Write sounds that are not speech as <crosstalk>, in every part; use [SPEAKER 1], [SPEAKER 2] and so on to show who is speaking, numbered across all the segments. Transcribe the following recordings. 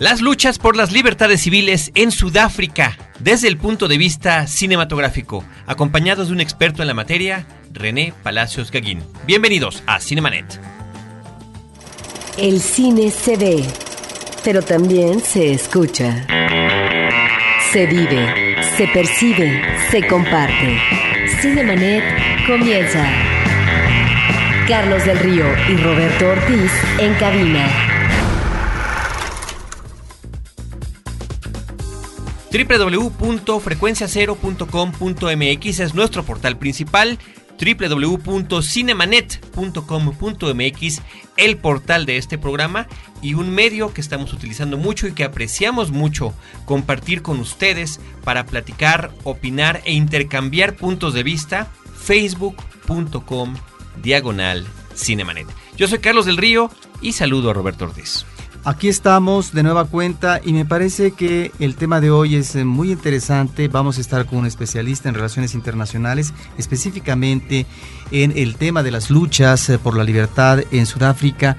[SPEAKER 1] Las luchas por las libertades civiles en Sudáfrica, desde el punto de vista cinematográfico, acompañados de un experto en la materia, René Palacios Gaguín. Bienvenidos a Cinemanet.
[SPEAKER 2] El cine se ve, pero también se escucha. Se vive, se percibe, se comparte. Cinemanet comienza. Carlos del Río y Roberto Ortiz en cabina.
[SPEAKER 1] www.frecuenciacero.com.mx es nuestro portal principal www.cinemanet.com.mx, el portal de este programa y un medio que estamos utilizando mucho y que apreciamos mucho compartir con ustedes para platicar, opinar e intercambiar puntos de vista, facebook.com diagonal Cinemanet. Yo soy Carlos del Río y saludo a Roberto Ortiz.
[SPEAKER 3] Aquí estamos de nueva cuenta y me parece que el tema de hoy es eh, muy interesante. Vamos a estar con un especialista en relaciones internacionales, específicamente en el tema de las luchas eh, por la libertad en Sudáfrica.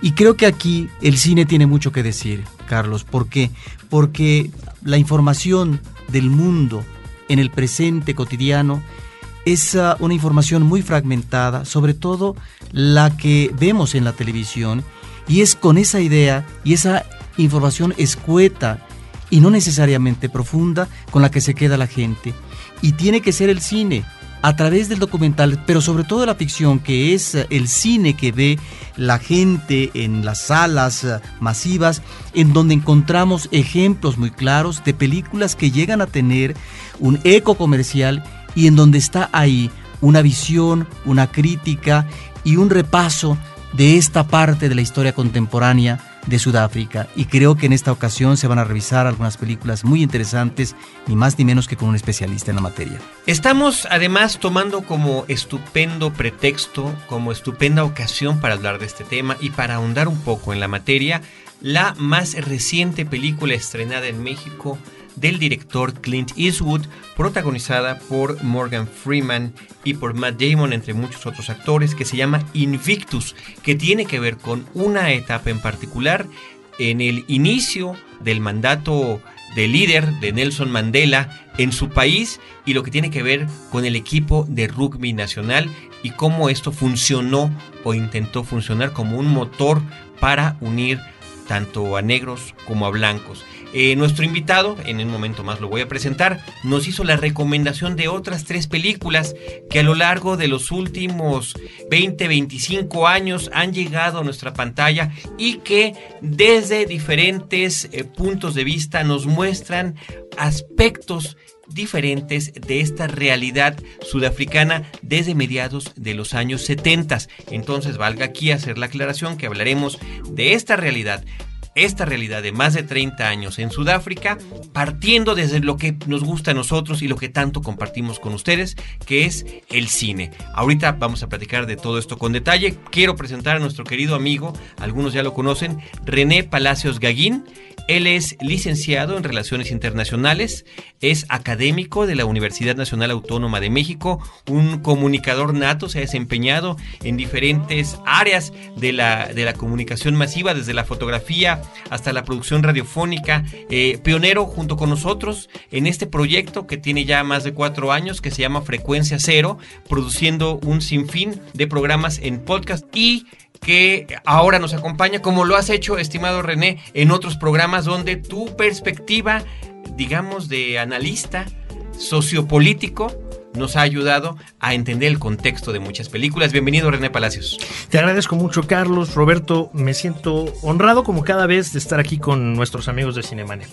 [SPEAKER 3] Y creo que aquí el cine tiene mucho que decir, Carlos. ¿Por qué? Porque la información del mundo en el presente cotidiano es ah, una información muy fragmentada, sobre todo la que vemos en la televisión y es con esa idea y esa información escueta y no necesariamente profunda con la que se queda la gente. Y tiene que ser el cine, a través del documental, pero sobre todo la ficción, que es eh, el cine que ve la gente en las salas eh, masivas, en donde encontramos ejemplos muy claros de películas que llegan a tener un eco comercial y en donde está ahí una visión, una crítica y un repaso de esta parte de la historia contemporánea de Sudáfrica y creo que en esta ocasión se van a revisar algunas películas muy interesantes, ni más ni menos que con un especialista en la materia.
[SPEAKER 1] Estamos además tomando como estupendo pretexto, como estupenda ocasión para hablar de este tema y para ahondar un poco en la materia, la más reciente película estrenada en México del director Clint Eastwood, protagonizada por Morgan Freeman y por Matt Damon, entre muchos otros actores, que se llama Invictus, que tiene que ver con una etapa en particular en el inicio del mandato de líder de Nelson Mandela en su país y lo que tiene que ver con el equipo de rugby nacional y cómo esto funcionó o intentó funcionar como un motor para unir tanto a negros como a blancos. Eh, nuestro invitado, en un momento más lo voy a presentar, nos hizo la recomendación de otras tres películas que a lo largo de los últimos 20, 25 años han llegado a nuestra pantalla y que desde diferentes eh, puntos de vista nos muestran aspectos diferentes de esta realidad sudafricana desde mediados de los años 70. Entonces valga aquí hacer la aclaración que hablaremos de esta realidad esta realidad de más de 30 años en Sudáfrica, partiendo desde lo que nos gusta a nosotros y lo que tanto compartimos con ustedes, que es el cine. Ahorita vamos a platicar de todo esto con detalle. Quiero presentar a nuestro querido amigo, algunos ya lo conocen, René Palacios Gaguín. Él es licenciado en Relaciones Internacionales, es académico de la Universidad Nacional Autónoma de México, un comunicador nato, se ha desempeñado en diferentes áreas de la, de la comunicación masiva, desde la fotografía hasta la producción radiofónica, eh, pionero junto con nosotros en este proyecto que tiene ya más de cuatro años, que se llama Frecuencia Cero, produciendo un sinfín de programas en podcast y que ahora nos acompaña, como lo has hecho, estimado René, en otros programas donde tu perspectiva, digamos, de analista sociopolítico, nos ha ayudado a entender el contexto de muchas películas. Bienvenido René Palacios.
[SPEAKER 4] Te agradezco mucho Carlos, Roberto, me siento honrado como cada vez de estar aquí con nuestros amigos de Cinemanet.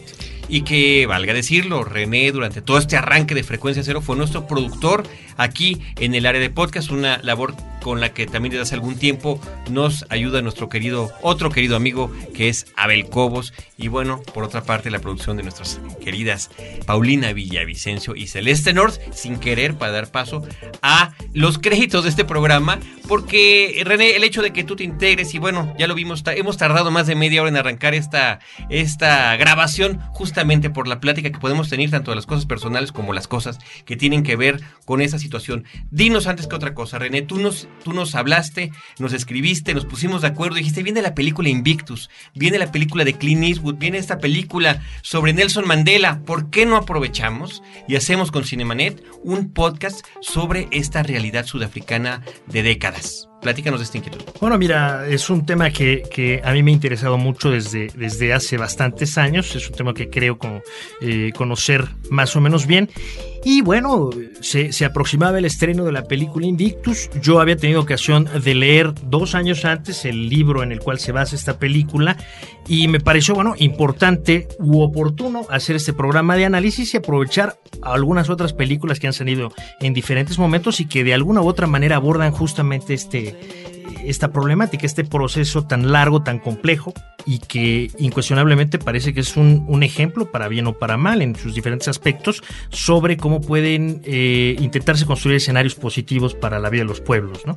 [SPEAKER 1] Y que, valga decirlo, René durante todo este arranque de Frecuencia Cero fue nuestro productor aquí en el área de podcast, una labor con la que también desde hace algún tiempo nos ayuda nuestro querido, otro querido amigo que es Abel Cobos. Y bueno, por otra parte, la producción de nuestras queridas Paulina Villavicencio y Celeste North, sin querer para dar paso a los créditos de este programa, porque René, el hecho de que tú te integres y bueno, ya lo vimos, hemos tardado más de media hora en arrancar esta, esta grabación, justamente justamente por la plática que podemos tener tanto de las cosas personales como las cosas que tienen que ver con esa situación. Dinos antes que otra cosa, René, tú nos, tú nos hablaste, nos escribiste, nos pusimos de acuerdo, dijiste, viene la película Invictus, viene la película de Clint Eastwood, viene esta película sobre Nelson Mandela, ¿por qué no aprovechamos y hacemos con Cinemanet un podcast sobre esta realidad sudafricana de décadas? Platícanos de esta inquietud.
[SPEAKER 4] Bueno, mira, es un tema que, a mí me ha interesado mucho desde, desde hace bastantes años. Es un tema que creo como, eh, conocer más o menos bien. Y bueno, se, aproximaba el estreno de la película Invictus. Yo había tenido ocasión de leer dos años antes el libro en el cual se basa esta película y me pareció, bueno, importante u oportuno hacer este programa de análisis y aprovechar algunas otras películas que han salido en diferentes momentos y que de alguna u otra manera abordan justamente este, esta problemática, este proceso tan largo, tan complejo y que incuestionablemente parece que es un, ejemplo, para bien o para mal, en sus diferentes aspectos, sobre cómo pueden eh, intentarse construir escenarios positivos para la vida de los pueblos, ¿no?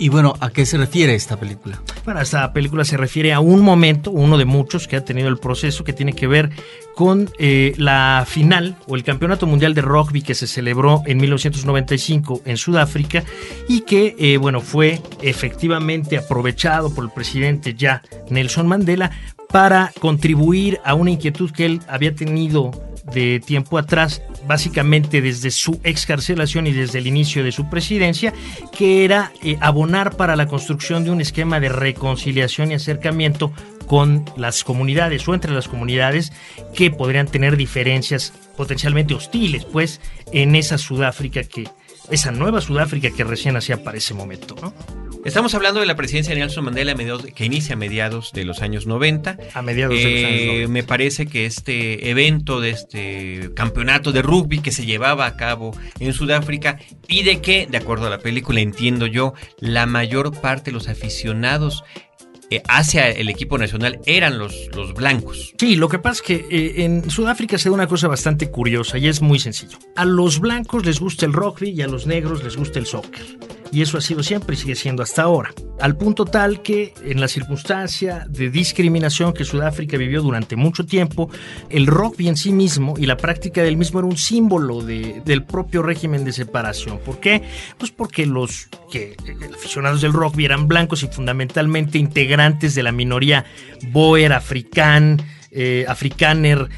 [SPEAKER 3] Y bueno, ¿a qué se refiere esta película?
[SPEAKER 4] Bueno, esta película se refiere a un momento, uno de muchos que ha tenido el proceso que tiene que ver con eh, la final o el Campeonato Mundial de Rugby que se celebró en 1995 en Sudáfrica y que, eh, bueno, fue efectivamente aprovechado por el presidente ya Nelson Mandela para contribuir a una inquietud que él había tenido de tiempo atrás, básicamente desde su excarcelación y desde el inicio de su presidencia, que era eh, abonar para la construcción de un esquema de reconciliación y acercamiento con las comunidades o entre las comunidades que podrían tener diferencias potencialmente hostiles, pues, en esa Sudáfrica que, esa nueva Sudáfrica que recién hacía para ese momento, ¿no?
[SPEAKER 1] Estamos hablando de la presidencia de Nelson Mandela que inicia a mediados de los años 90.
[SPEAKER 4] A mediados de los años 90.
[SPEAKER 1] Eh, me parece que este evento de este campeonato de rugby que se llevaba a cabo en Sudáfrica y de que, de acuerdo a la película, entiendo yo, la mayor parte de los aficionados eh, hacia el equipo nacional eran los, los blancos.
[SPEAKER 4] Sí, lo que pasa es que eh, en Sudáfrica se da una cosa bastante curiosa y es muy sencillo. A los blancos les gusta el rugby y a los negros les gusta el soccer. Y eso ha sido siempre y sigue siendo hasta ahora. Al punto tal que en la circunstancia de discriminación que Sudáfrica vivió durante mucho tiempo, el rugby en sí mismo y la práctica del mismo era un símbolo de, del propio régimen de separación. ¿Por qué? Pues porque los que, eh, aficionados del rugby eran blancos y fundamentalmente integrantes de la minoría boer, africán, eh,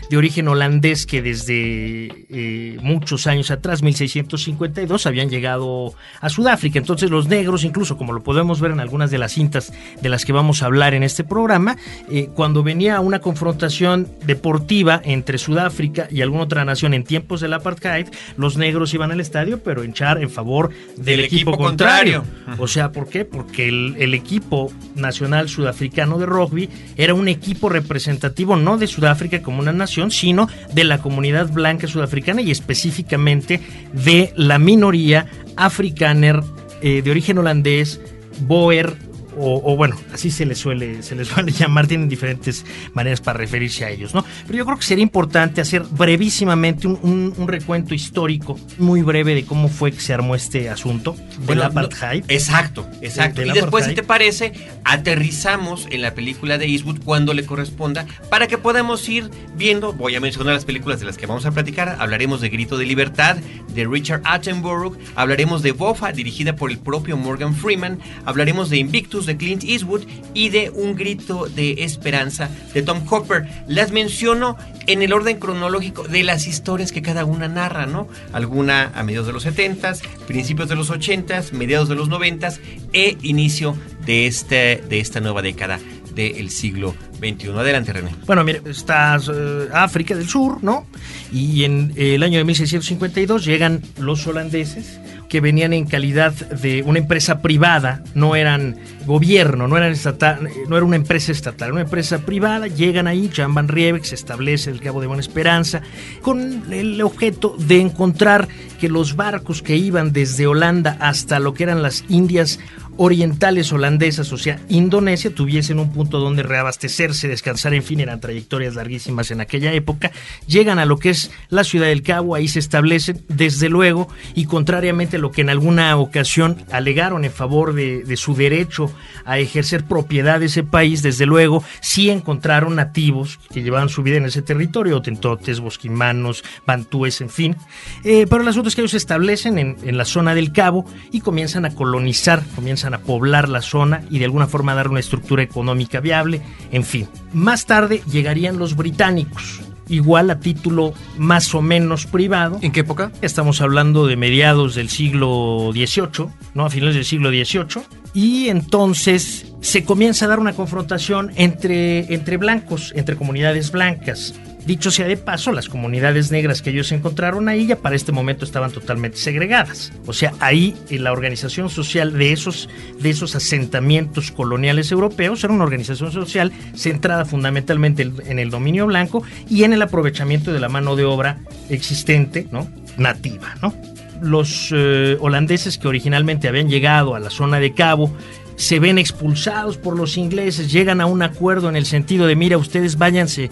[SPEAKER 4] de origen holandés que desde eh, muchos años atrás, 1652, habían llegado a Sudáfrica. Entonces los negros, incluso como lo podemos ver en algunas de las cintas de las que vamos a hablar en este programa, eh, cuando venía una confrontación deportiva entre Sudáfrica y alguna otra nación en tiempos del apartheid, los negros iban al estadio, pero hinchar en favor del, equipo, contrario. O sea, ¿por qué? Porque el, el equipo nacional sudafricano de rugby era un equipo representativo no de Sudáfrica como una nación, sino de la comunidad blanca sudafricana y específicamente de la minoría afrikaner eh, de origen holandés, boer, o, bueno, así se les suele, se les suele <laughs> llamar, tienen diferentes maneras para referirse a ellos, ¿no? Pero yo creo que sería importante hacer brevísimamente un, recuento histórico muy breve de cómo fue que se armó este asunto del apartheid.
[SPEAKER 1] exacto, exacto. y después, si te parece, aterrizamos en la película de Eastwood cuando le corresponda para que podamos ir viendo, voy a mencionar las películas de las que vamos a platicar, hablaremos de Grito de Libertad, de Richard Attenborough, hablaremos de Bofa, dirigida por el propio Morgan Freeman, hablaremos de Invictus, de Clint Eastwood y de Un grito de esperanza de Tom Hopper. Las menciono en el orden cronológico de las historias que cada una narra, ¿no? Alguna a mediados de los 70 principios de los 80 mediados de los 90 e inicio de, este, de esta nueva década del siglo XXI. Adelante, René.
[SPEAKER 4] Bueno, mire, está eh, África del Sur, ¿no? Y en el año de 1652 llegan los holandeses que venían en calidad de una empresa privada, no eran gobierno, no eran estatal, no era una empresa estatal, era una empresa privada, llegan ahí, Jan Van Riebeck se establece el Cabo de Buena Esperanza, con el objeto de encontrar que los barcos que iban desde Holanda hasta lo que eran las Indias orientales holandesas, o sea, Indonesia, tuviesen un punto donde reabastecerse, descansar, en fin, eran trayectorias larguísimas en aquella época, llegan a lo que es la ciudad del Cabo, ahí se establecen, desde luego, y contrariamente a lo que en alguna ocasión alegaron en favor de, su derecho a ejercer propiedad de ese país, desde luego, sí encontraron nativos que llevaban su vida en ese territorio, tentotes, bosquimanos, bantúes, en fin, eh, pero el asunto es que ellos se establecen en, en la zona del Cabo y comienzan a colonizar, comienzan a poblar la zona y de alguna forma dar una estructura económica viable, en fin. Más tarde llegarían los británicos, igual a título más o menos privado.
[SPEAKER 3] ¿En qué época?
[SPEAKER 4] Estamos hablando de mediados del siglo XVIII, ¿no? A finales del siglo XVIII. Y entonces se comienza a dar una confrontación entre, entre blancos, entre comunidades blancas. Dicho sea de paso, las comunidades negras que ellos encontraron ahí ya para este momento estaban totalmente segregadas. O sea, ahí en la organización social de esos, de esos asentamientos coloniales europeos era una organización social centrada fundamentalmente en el dominio blanco y en el aprovechamiento de la mano de obra existente, ¿no? Nativa. Los eh, holandeses que originalmente habían llegado a la zona de Cabo se ven expulsados por los ingleses, llegan a un acuerdo en el sentido de, mira, ustedes váyanse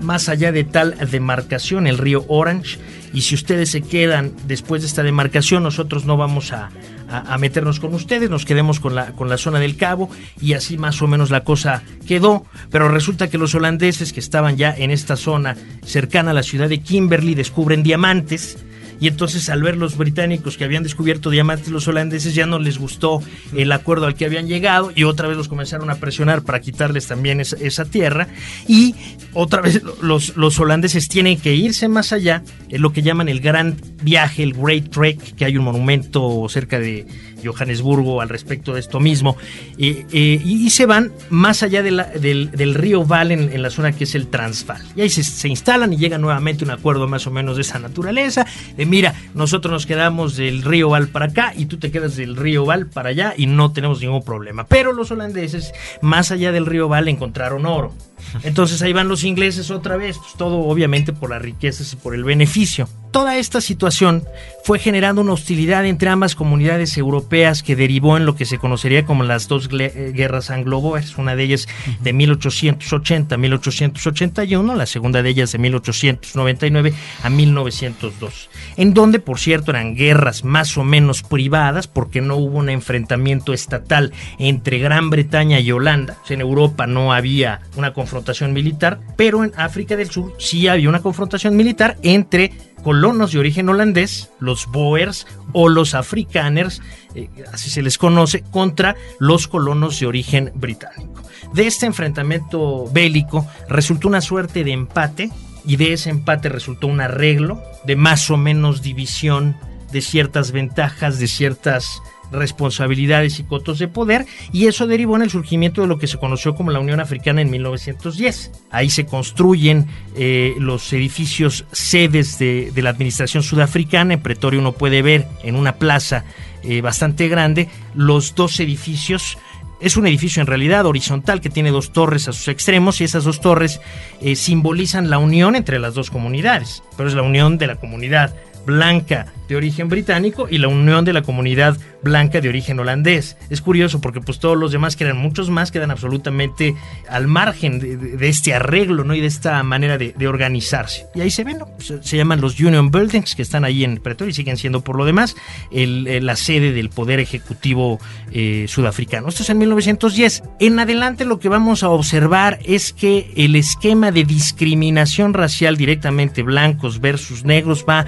[SPEAKER 4] más allá de tal demarcación, el río Orange, y si ustedes se quedan después de esta demarcación, nosotros no vamos a, a, meternos con ustedes, nos quedemos con la, con la zona del Cabo, y así más o menos la cosa quedó, pero resulta que los holandeses que estaban ya en esta zona cercana a la ciudad de Kimberley descubren diamantes, y entonces al ver los británicos que habían descubierto diamantes los holandeses ya no les gustó el acuerdo al que habían llegado y otra vez los comenzaron a presionar para quitarles también esa, esa tierra. Y otra vez los, los, holandeses tienen que irse más allá, es lo que llaman el gran viaje, el Great Trek, que hay un monumento cerca de Johannesburgo al respecto de esto mismo, eh, eh, y, y, se van más allá de la, del, del, río Val en, en, la zona que es el Transvaal. Y ahí se, se, instalan y llega nuevamente un acuerdo más o menos de esa naturaleza, de mira, nosotros nos quedamos del río Val para acá y tú te quedas del río Val para allá y no tenemos ningún problema. Pero los holandeses, más allá del río Val, encontraron oro. <laughs> Entonces ahí van los ingleses otra vez, pues todo obviamente por las riquezas y por el beneficio. Toda esta situación fue generando una hostilidad entre ambas comunidades europeas que derivó en lo que se conocería como las dos guerras anglo-boers, una de ellas de 1880 a 1881, la segunda de ellas de 1899 a 1902, en donde por cierto eran guerras más o menos privadas porque no hubo un enfrentamiento estatal entre Gran Bretaña y Holanda, en Europa no había una confrontación militar, pero en África del Sur sí había una confrontación militar entre colonos de origen holandés, los Boers o los Afrikaners, eh, así se les conoce, contra los colonos de origen británico. De este enfrentamiento bélico resultó una suerte de empate y de ese empate resultó un arreglo de más o menos división de ciertas ventajas, de ciertas responsabilidades y cotos de poder y eso derivó en el surgimiento de lo que se conoció como la Unión Africana en 1910. Ahí se construyen eh, los edificios sedes de, la administración sudafricana. En Pretorio uno puede ver en una plaza eh, bastante grande los dos edificios es un edificio en realidad horizontal que tiene dos torres a sus extremos y esas dos torres eh, simbolizan la unión entre las dos comunidades, pero es la unión de la comunidad blanca de origen británico y la unión de la comunidad blanca de origen holandés. Es curioso porque pues todos los demás, que eran muchos más, quedan absolutamente al margen de, este arreglo ¿no? y de esta manera de, organizarse. Y ahí se ven, ¿no? se, llaman los Union Buildings que están ahí en Pretoria y siguen siendo por lo demás la sede del poder ejecutivo eh, sudafricano. Esto es en 1910. En adelante lo que vamos a observar es que el esquema de discriminación racial directamente blancos versus negros va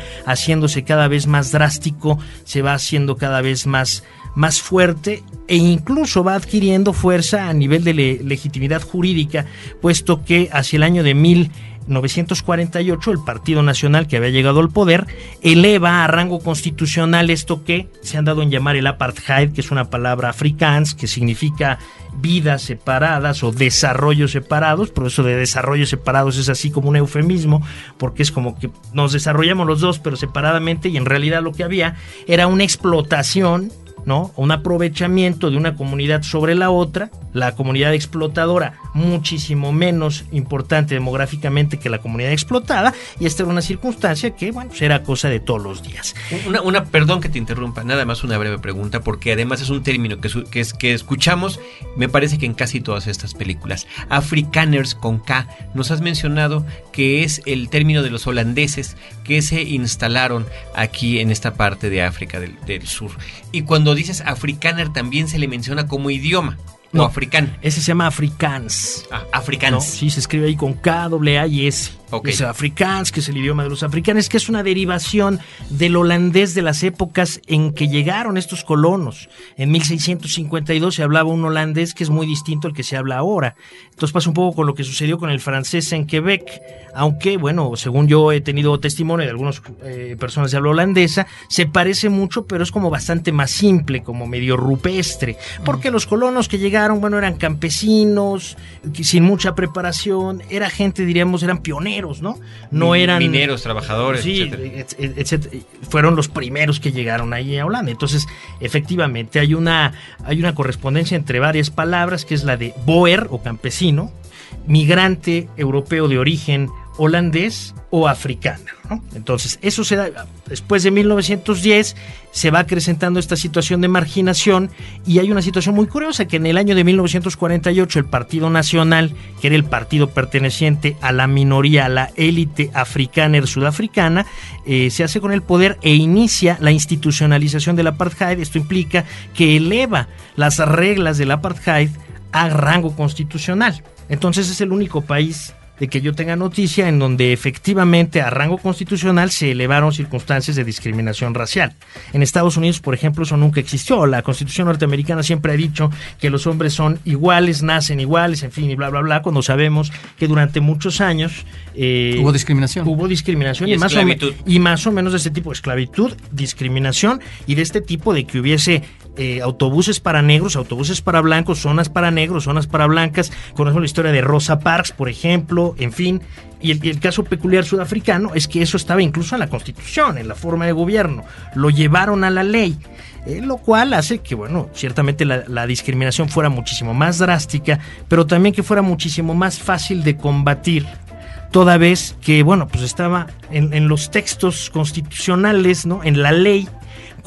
[SPEAKER 4] haciéndose cada vez más drástico, se va haciendo cada vez más, más fuerte e incluso va adquiriendo fuerza a nivel de le legitimidad jurídica, puesto que hacia el año de 1948 el Partido Nacional que había llegado al poder eleva a rango constitucional esto que se han dado en llamar el apartheid, que es una palabra afrikaans que significa vidas separadas o desarrollos separados, por eso de desarrollos separados es así como un eufemismo, porque es como que nos desarrollamos los dos pero separadamente y en realidad lo que había era una explotación ¿no? Un aprovechamiento de una comunidad sobre la otra, la comunidad explotadora muchísimo menos importante demográficamente que la comunidad explotada, y esta era una circunstancia que, bueno, pues era cosa de todos los días.
[SPEAKER 1] Una, perdón que te interrumpa, nada más una breve pregunta, porque además es un término que, que, es, que escuchamos, me parece que en casi todas estas películas. Afrikaners con K, nos has mencionado que es el término de los holandeses que se instalaron aquí en esta parte de África del, del sur. Y cuando dices afrikaner también se le menciona como idioma. No, africano.
[SPEAKER 4] Ese se llama Afrikaans.
[SPEAKER 1] Ah, Afrikaans.
[SPEAKER 4] Sí, se escribe ahí con K, A y S.
[SPEAKER 1] Okay.
[SPEAKER 4] Es Afrikaans, que es el idioma de los africanos, que es una derivación del holandés de las épocas en que llegaron estos colonos. En 1652 se hablaba un holandés que es muy distinto al que se habla ahora. Entonces pasa un poco con lo que sucedió con el francés en Quebec, aunque, bueno, según yo he tenido testimonio de algunas eh, personas de habla holandesa, se parece mucho, pero es como bastante más simple, como medio rupestre, porque los colonos que llegaron, bueno, eran campesinos, sin mucha preparación, era gente, diríamos, eran pioneros, ¿no? No eran...
[SPEAKER 1] Mineros, trabajadores,
[SPEAKER 4] sí,
[SPEAKER 1] etcétera.
[SPEAKER 4] etcétera. Fueron los primeros que llegaron ahí a Holanda. Entonces, efectivamente, hay una, hay una correspondencia entre varias palabras, que es la de boer o campesino, migrante europeo de origen holandés o africano. ¿no? Entonces, eso se da, después de 1910 se va acrecentando esta situación de marginación y hay una situación muy curiosa que en el año de 1948 el Partido Nacional, que era el partido perteneciente a la minoría, a la élite africana sudafricana, eh, se hace con el poder e inicia la institucionalización del apartheid. Esto implica que eleva las reglas del apartheid a rango constitucional. Entonces es el único país de que yo tenga noticia en donde efectivamente a rango constitucional se elevaron circunstancias de discriminación racial. En Estados Unidos, por ejemplo, eso nunca existió. La Constitución norteamericana siempre ha dicho que los hombres son iguales, nacen iguales, en fin, y bla, bla, bla, cuando sabemos que durante muchos años...
[SPEAKER 3] Eh, hubo discriminación.
[SPEAKER 4] Hubo discriminación
[SPEAKER 1] Y
[SPEAKER 4] y, más o, y más o menos de este tipo, esclavitud, discriminación y de este tipo de que hubiese eh, autobuses para negros, autobuses para blancos, zonas para negros, zonas para blancas. Conocemos la historia de Rosa Parks, por ejemplo, en fin. Y el, caso peculiar sudafricano es que eso estaba incluso en la constitución, en la forma de gobierno. Lo llevaron a la ley. Eh, lo cual hace que, bueno, ciertamente la, la, discriminación fuera muchísimo más drástica, pero también que fuera muchísimo más fácil de combatir, toda vez que, bueno, pues estaba en, en los textos constitucionales, ¿no? En la ley,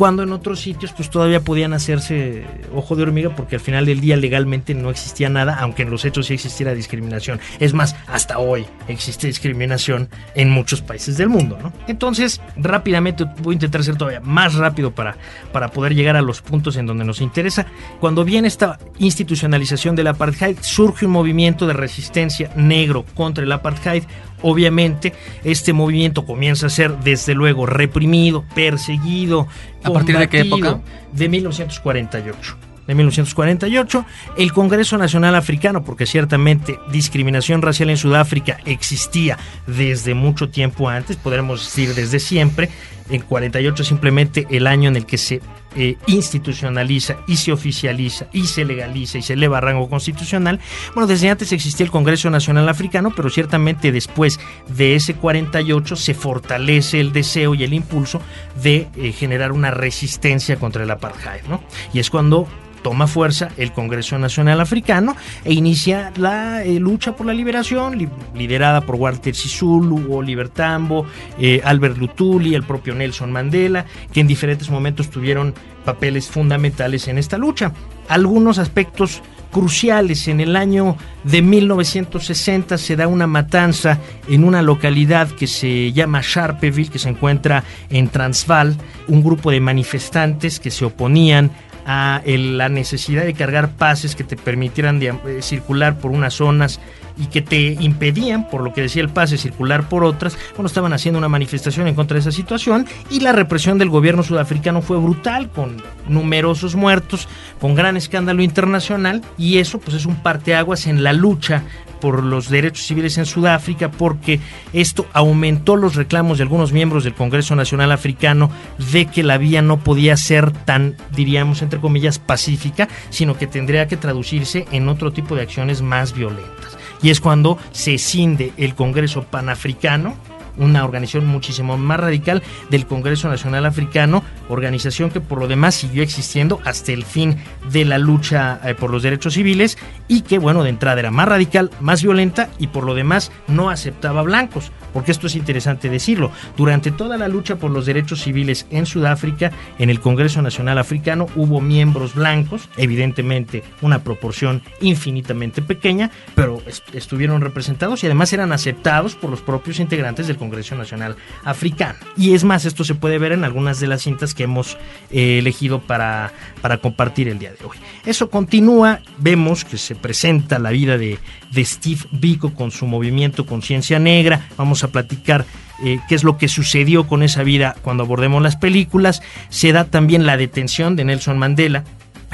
[SPEAKER 4] cuando en otros sitios pues todavía podían hacerse ojo de hormiga porque al final del día legalmente no existía nada, aunque en los hechos sí existiera discriminación. Es más, hasta hoy existe discriminación en muchos países del mundo, ¿no? Entonces, rápidamente voy a intentar ser todavía más rápido para, para poder llegar a los puntos en donde nos interesa. Cuando viene esta institucionalización del apartheid, surge un movimiento de resistencia negro contra el apartheid, obviamente este movimiento comienza a ser desde luego reprimido, perseguido.
[SPEAKER 3] ¿A partir de qué época?
[SPEAKER 4] De 1948 de 1948, el Congreso Nacional Africano, porque ciertamente discriminación racial en Sudáfrica existía desde mucho tiempo antes, podremos decir desde siempre, en 48 simplemente el año en el que se eh, institucionaliza y se oficializa y se legaliza y se eleva a rango constitucional. Bueno, desde antes existía el Congreso Nacional Africano, pero ciertamente después de ese 48 se fortalece el deseo y el impulso de eh, generar una resistencia contra el apartheid, ¿no? Y es cuando toma fuerza el Congreso Nacional Africano e inicia la eh, lucha por la liberación, li liderada por Walter Sisulu, Oliver Tambo, eh, Albert Lutuli, el propio Nelson Mandela, que en diferentes momentos tuvieron papeles fundamentales en esta lucha. Algunos aspectos cruciales. En el año de 1960 se da una matanza en una localidad que se llama Sharpeville, que se encuentra en Transvaal, un grupo de manifestantes que se oponían a el, la necesidad de cargar pases que te permitieran eh, circular por unas zonas y que te impedían, por lo que decía el pase, circular por otras, bueno, estaban haciendo una manifestación en contra de esa situación y la represión del gobierno sudafricano fue brutal, con numerosos muertos, con gran escándalo internacional y eso pues es un parteaguas en la lucha por los derechos civiles en Sudáfrica, porque esto aumentó los reclamos de algunos miembros del Congreso Nacional Africano de que la vía no podía ser tan, diríamos, entre comillas, pacífica, sino que tendría que traducirse en otro tipo de acciones más violentas. Y es cuando se cinde el Congreso Panafricano una organización muchísimo más radical del Congreso Nacional Africano, organización que por lo demás siguió existiendo hasta el fin de la lucha eh, por los derechos civiles y que, bueno, de entrada era más radical, más violenta y por lo demás no aceptaba blancos, porque esto es interesante decirlo. Durante toda la lucha por los derechos civiles en Sudáfrica, en el Congreso Nacional Africano hubo miembros blancos, evidentemente una proporción infinitamente pequeña, pero estuvieron representados y además eran aceptados por los propios integrantes del Congreso Nacional Africano. Y es más, esto se puede ver en algunas de las cintas que hemos eh, elegido para, para compartir el día de hoy. Eso continúa, vemos que se presenta la vida de, de Steve Biko con su movimiento Conciencia Negra, vamos a platicar eh, qué es lo que sucedió con esa vida cuando abordemos las películas, se da también la detención de Nelson Mandela,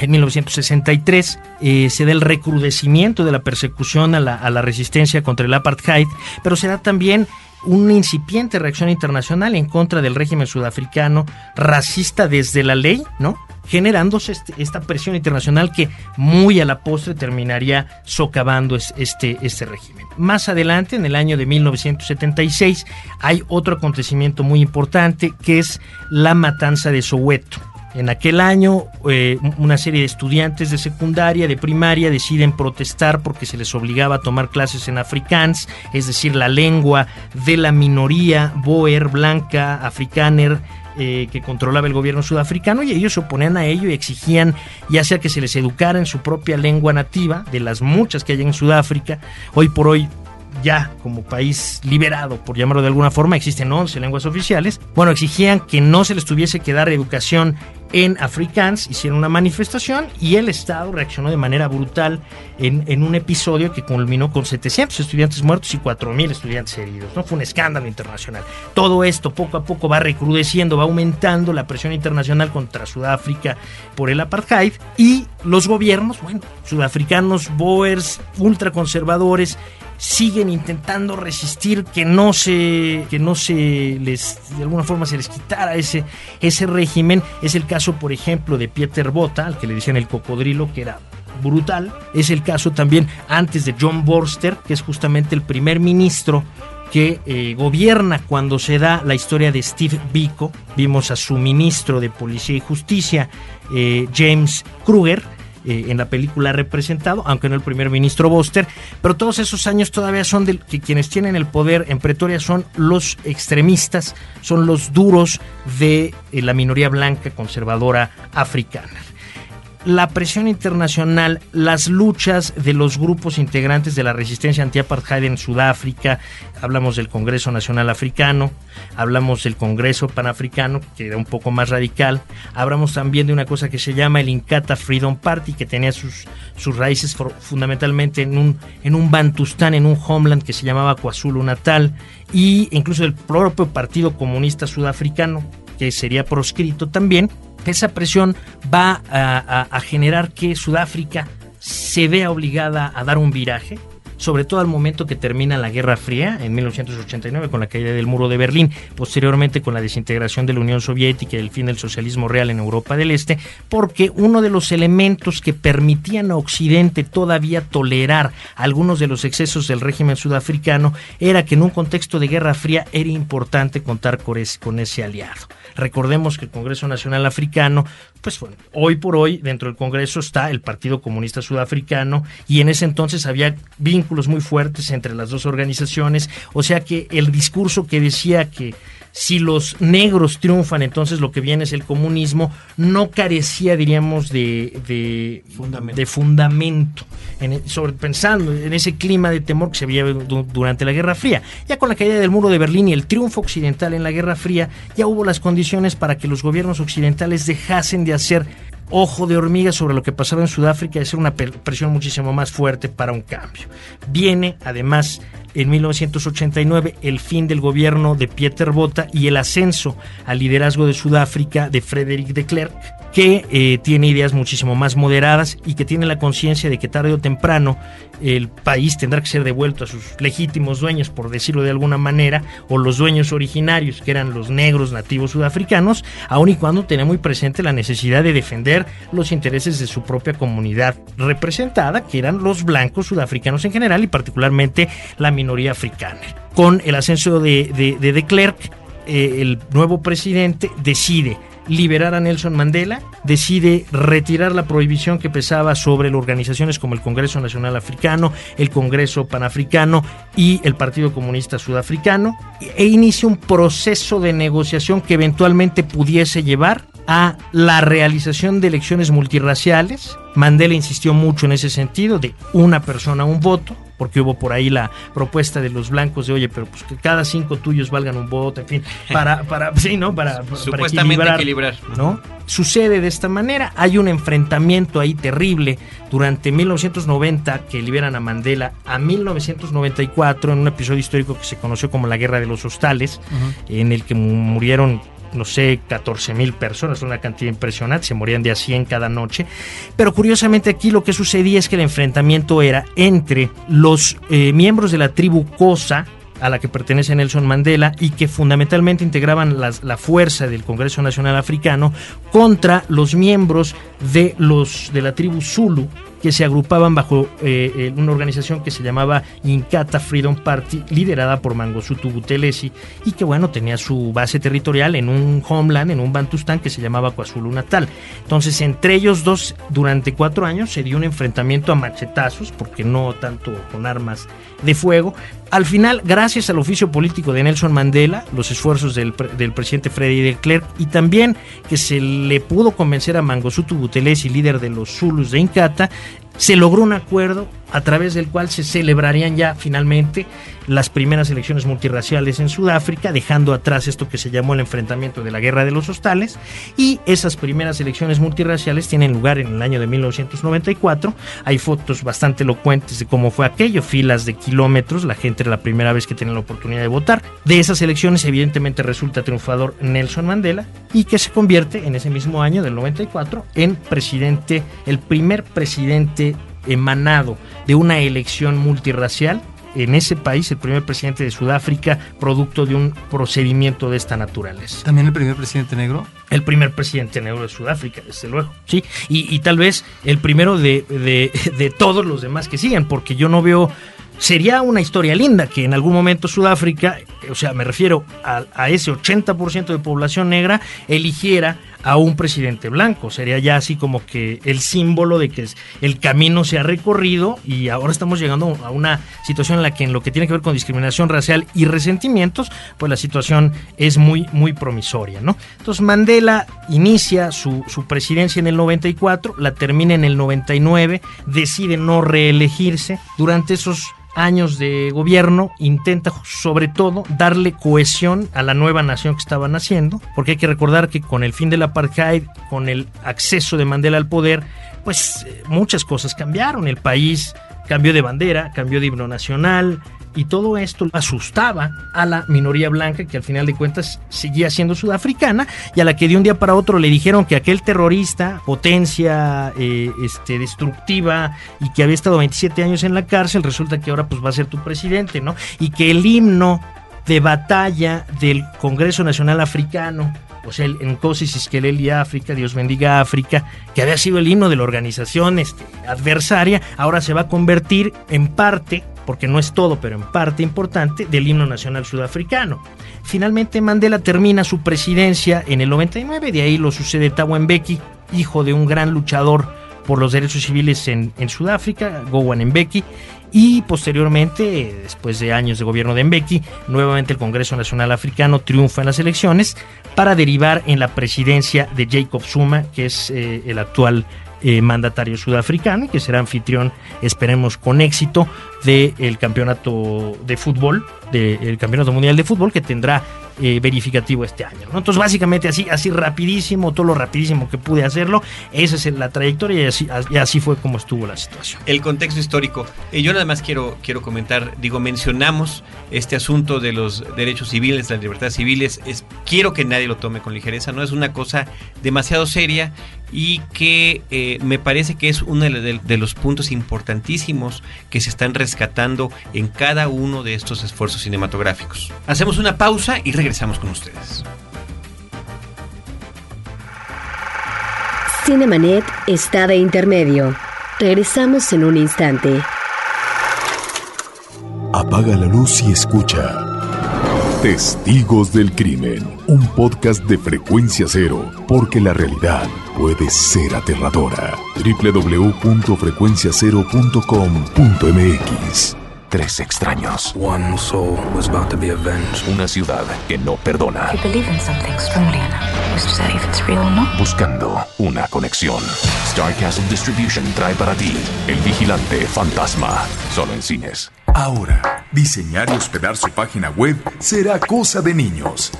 [SPEAKER 4] en 1963 eh, se da el recrudecimiento de la persecución a la, a la, resistencia contra el apartheid, pero se da también una incipiente reacción internacional en contra del régimen sudafricano racista desde la ley, ¿no? Generándose este, esta presión internacional que muy a la postre terminaría socavando este, este régimen. Más adelante, en el año de 1976, hay otro acontecimiento muy importante que es la matanza de Soweto. En aquel año, eh, una serie de estudiantes de secundaria, de primaria, deciden protestar porque se les obligaba a tomar clases en afrikaans, es decir, la lengua de la minoría boer, blanca, afrikaner, eh, que controlaba el gobierno sudafricano y ellos se oponían a ello y exigían ya sea que se les educara en su propia lengua nativa, de las muchas que hay en Sudáfrica. Hoy por hoy ya como país liberado, por llamarlo de alguna forma, existen 11 lenguas oficiales, bueno, exigían que no se les tuviese que dar educación en Afrikaans, hicieron una manifestación y el Estado reaccionó de manera brutal en, un episodio que culminó con 700 estudiantes muertos y 4.000 estudiantes heridos. ¿no? Fue un escándalo internacional. Todo esto poco a poco va recrudeciendo, va aumentando la presión internacional contra Sudáfrica por el apartheid y los gobiernos, bueno, sudafricanos, boers, ultraconservadores, siguen intentando resistir que no se que no se les de alguna forma se les quitara ese ese régimen. Es el caso por ejemplo de Pieter Bota al que le decían el cocodrilo que era brutal. Es el caso también antes de John Borster que es justamente el primer ministro que eh, gobierna cuando se da la historia de Steve Biko. Vimos a su ministro de policía y justicia eh, James Kruger eh, en la película representado, aunque no el primer ministro Boster, pero todos esos años todavía son de que quienes tienen el poder en Pretoria son los extremistas, son los duros de eh, la minoría blanca conservadora africana la presión internacional, las luchas de los grupos integrantes de la resistencia anti-apartheid en Sudáfrica, hablamos del Congreso Nacional Africano, hablamos del Congreso Panafricano, que era un poco más radical, hablamos también de una cosa que se llama el Inkatha Freedom Party, que tenía sus, sus raíces fundamentalmente en un, en un Bantustán, en un homeland que se llamaba KwaZulu Natal, y incluso el propio Partido Comunista Sudafricano, que sería proscrito también, esa presión va a, generar que Sudáfrica se vea obligada a dar un viraje, sobre todo al momento que termina la Guerra Fría en 1989 con la caída del muro de Berlín, posteriormente con la desintegración de la Unión Soviética y el fin del socialismo real en Europa del Este, porque uno de los elementos que permitían a Occidente todavía tolerar algunos de los excesos del régimen sudafricano era que en un contexto de Guerra Fría era importante contar con ese aliado. Recordemos que el Congreso Nacional Africano, pues bueno, hoy por hoy dentro del Congreso está el Partido Comunista Sudafricano y en ese entonces había vínculos muy fuertes entre las dos organizaciones, o sea que el discurso que decía que si los negros triunfan, entonces lo que viene es el comunismo, no carecía, diríamos, de, de fundamento, de fundamento en, e, sobre, pensando en ese clima de temor que se había durante la Guerra Fría. Ya con la caída del muro de Berlín y el triunfo occidental en la Guerra Fría, ya hubo las condiciones para que los gobiernos occidentales dejasen de hacer ojo de hormiga sobre lo que pasaba en Sudáfrica y hacer una presión muchísimo más fuerte para un cambio. Viene además en 1989 el fin del gobierno de Pieter Botha y el ascenso al liderazgo de Sudáfrica de Frederick de Klerk, que eh, tiene ideas muchísimo más moderadas y que tiene la conciencia de que tarde o temprano el país tendrá que ser devuelto a sus legítimos dueños, por decirlo de alguna manera, o los dueños originarios, que eran los negros nativos sudafricanos, aun y cuando tenía muy presente la necesidad de defender los intereses de su propia comunidad representada, que eran los blancos sudafricanos en general y particularmente la minoría minoría africana. Con el ascenso de, de, de, Klerk, eh, el nuevo presidente decide liberar a Nelson Mandela, decide retirar la prohibición que pesaba sobre las organizaciones como el Congreso Nacional Africano, el Congreso Panafricano y el Partido Comunista Sudafricano, e inicia un proceso de negociación que eventualmente pudiese llevar a la realización de elecciones multirraciales. Mandela insistió mucho en ese sentido, de una persona, un voto, porque hubo por ahí la propuesta de los blancos de, oye, pero pues que cada cinco tuyos valgan un voto, en fin, <laughs> para, para, sí, ¿no? Para,
[SPEAKER 1] Supuestamente para equilibrar,
[SPEAKER 4] equilibrar, ¿no? Sucede de esta manera, hay un enfrentamiento ahí terrible durante 1990 que liberan a Mandela a 1994 en un episodio histórico que se conoció como la Guerra de los Hostales, uh -huh. en el que murieron no sé, 14 mil personas, una cantidad impresionante, se morían de a 100 cada noche. Pero curiosamente aquí lo que sucedía es que el enfrentamiento era entre los eh, miembros de la tribu Cosa, a la que pertenece Nelson Mandela y que fundamentalmente integraban la fuerza del Congreso Nacional Africano contra los miembros de los de la tribu Zulu que se agrupaban bajo eh, una organización que se llamaba Inkatha Freedom Party, liderada por Mangosuthu Buthelezi, y que bueno, tenía su base territorial en un homeland, en un Bantustán que se llamaba KwaZulu Natal. Entonces, entre ellos dos, durante cuatro años se dio un enfrentamiento a machetazos, porque no tanto con armas de fuego. Al final, gracias al oficio político de Nelson Mandela, los esfuerzos del, del presidente Freddy de Klerk y también que se le pudo convencer a Mangosuthu Buthelezi, líder de los Zulus de Inkatha, se logró un acuerdo a través del cual se celebrarían ya finalmente las primeras elecciones multirraciales en Sudáfrica, dejando atrás esto que se llamó el enfrentamiento de la guerra de los hostales, y esas primeras elecciones multirraciales tienen lugar en el año de 1994. Hay fotos bastante elocuentes de cómo fue aquello, filas de kilómetros, la gente era la primera vez que tenía la oportunidad de votar. De esas elecciones evidentemente resulta triunfador Nelson Mandela y que se convierte en ese mismo año del 94 en presidente, el primer presidente emanado de una elección multirracial en ese país, el primer presidente de Sudáfrica, producto de un procedimiento de esta naturaleza.
[SPEAKER 3] ¿También el primer presidente negro?
[SPEAKER 4] El primer presidente negro de Sudáfrica, desde luego, sí. Y, y tal vez el primero de, de, <laughs> de todos los demás que sigan, porque yo no veo sería una historia linda que en algún momento Sudáfrica, o sea, me refiero a, a ese 80% de población negra, eligiera a un presidente blanco. Sería ya así como que el símbolo de que el camino se ha recorrido y ahora estamos llegando a una situación en la que en lo que tiene que ver con discriminación racial y resentimientos, pues la situación es muy, muy promisoria, ¿no? Entonces Mandela inicia su, su presidencia en el 94, la termina en el 99, decide no reelegirse. Durante esos años de gobierno intenta sobre todo darle cohesión a la nueva nación que estaban haciendo, porque hay que recordar que con el fin del apartheid, con el acceso de Mandela al poder, pues muchas cosas cambiaron, el país cambió de bandera, cambió de himno nacional, y todo esto asustaba a la minoría blanca que al final de cuentas seguía siendo sudafricana y a la que de un día para otro le dijeron que aquel terrorista, potencia eh, este, destructiva y que había estado 27 años en la cárcel, resulta que ahora pues va a ser tu presidente, ¿no? Y que el himno de batalla del Congreso Nacional Africano sea, el Encosis Iskeleli África, Dios bendiga África, que había sido el himno de la organización este, adversaria, ahora se va a convertir en parte porque no es todo, pero en parte importante, del himno nacional sudafricano. Finalmente Mandela termina su presidencia en el 99, de ahí lo sucede Thabo Mbeki, hijo de un gran luchador por los derechos civiles en, en Sudáfrica, Gowan Mbeki, y posteriormente, después de años de gobierno de Mbeki, nuevamente el Congreso Nacional Africano triunfa en las elecciones para derivar en la presidencia de Jacob Zuma, que es eh, el actual eh, mandatario sudafricano y que será anfitrión, esperemos con éxito, del campeonato de fútbol, del campeonato mundial de fútbol que tendrá eh, verificativo este año. Entonces, básicamente así, así rapidísimo, todo lo rapidísimo que pude hacerlo, esa es la trayectoria y así, y así fue como estuvo la situación.
[SPEAKER 1] El contexto histórico. Eh, yo nada más quiero, quiero comentar, digo, mencionamos este asunto de los derechos civiles, las libertades civiles, es, quiero que nadie lo tome con ligereza, no es una cosa demasiado seria y que eh, me parece que es uno de, de, los puntos importantísimos que se están rescatando en cada uno de estos esfuerzos cinematográficos. Hacemos una pausa y regresamos con ustedes.
[SPEAKER 2] Cinemanet está de intermedio. Regresamos en un instante.
[SPEAKER 5] Apaga la luz y escucha. Testigos del Crimen, un podcast de frecuencia cero, porque la realidad puede ser aterradora. www.frecuenciacero.com.mx Tres extraños.
[SPEAKER 6] One soul was about to be avenged.
[SPEAKER 5] Una ciudad que no perdona.
[SPEAKER 7] You believe in something strongly enough. Who's to say if it's real or not?
[SPEAKER 5] Buscando una conexión. Star Castle Distribution trae para ti El Vigilante Fantasma. Solo en cines.
[SPEAKER 8] Ahora, diseñar y hospedar su página web será cosa de niños.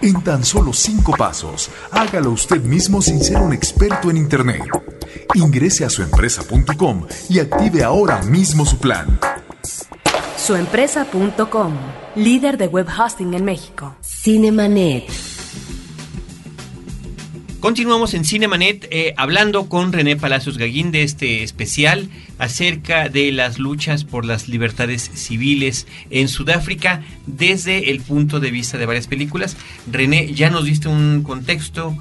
[SPEAKER 8] En tan solo cinco pasos, hágalo usted mismo sin ser un experto en Internet. Ingrese a suempresa.com y active ahora mismo su plan.
[SPEAKER 9] Suempresa.com, líder de web hosting en México.
[SPEAKER 2] Cinemanet.
[SPEAKER 1] Continuamos en Cinemanet eh, hablando con René Palacios Gaguín de este especial acerca de las luchas por las libertades civiles en Sudáfrica desde el punto de vista de varias películas. René, ya nos diste un contexto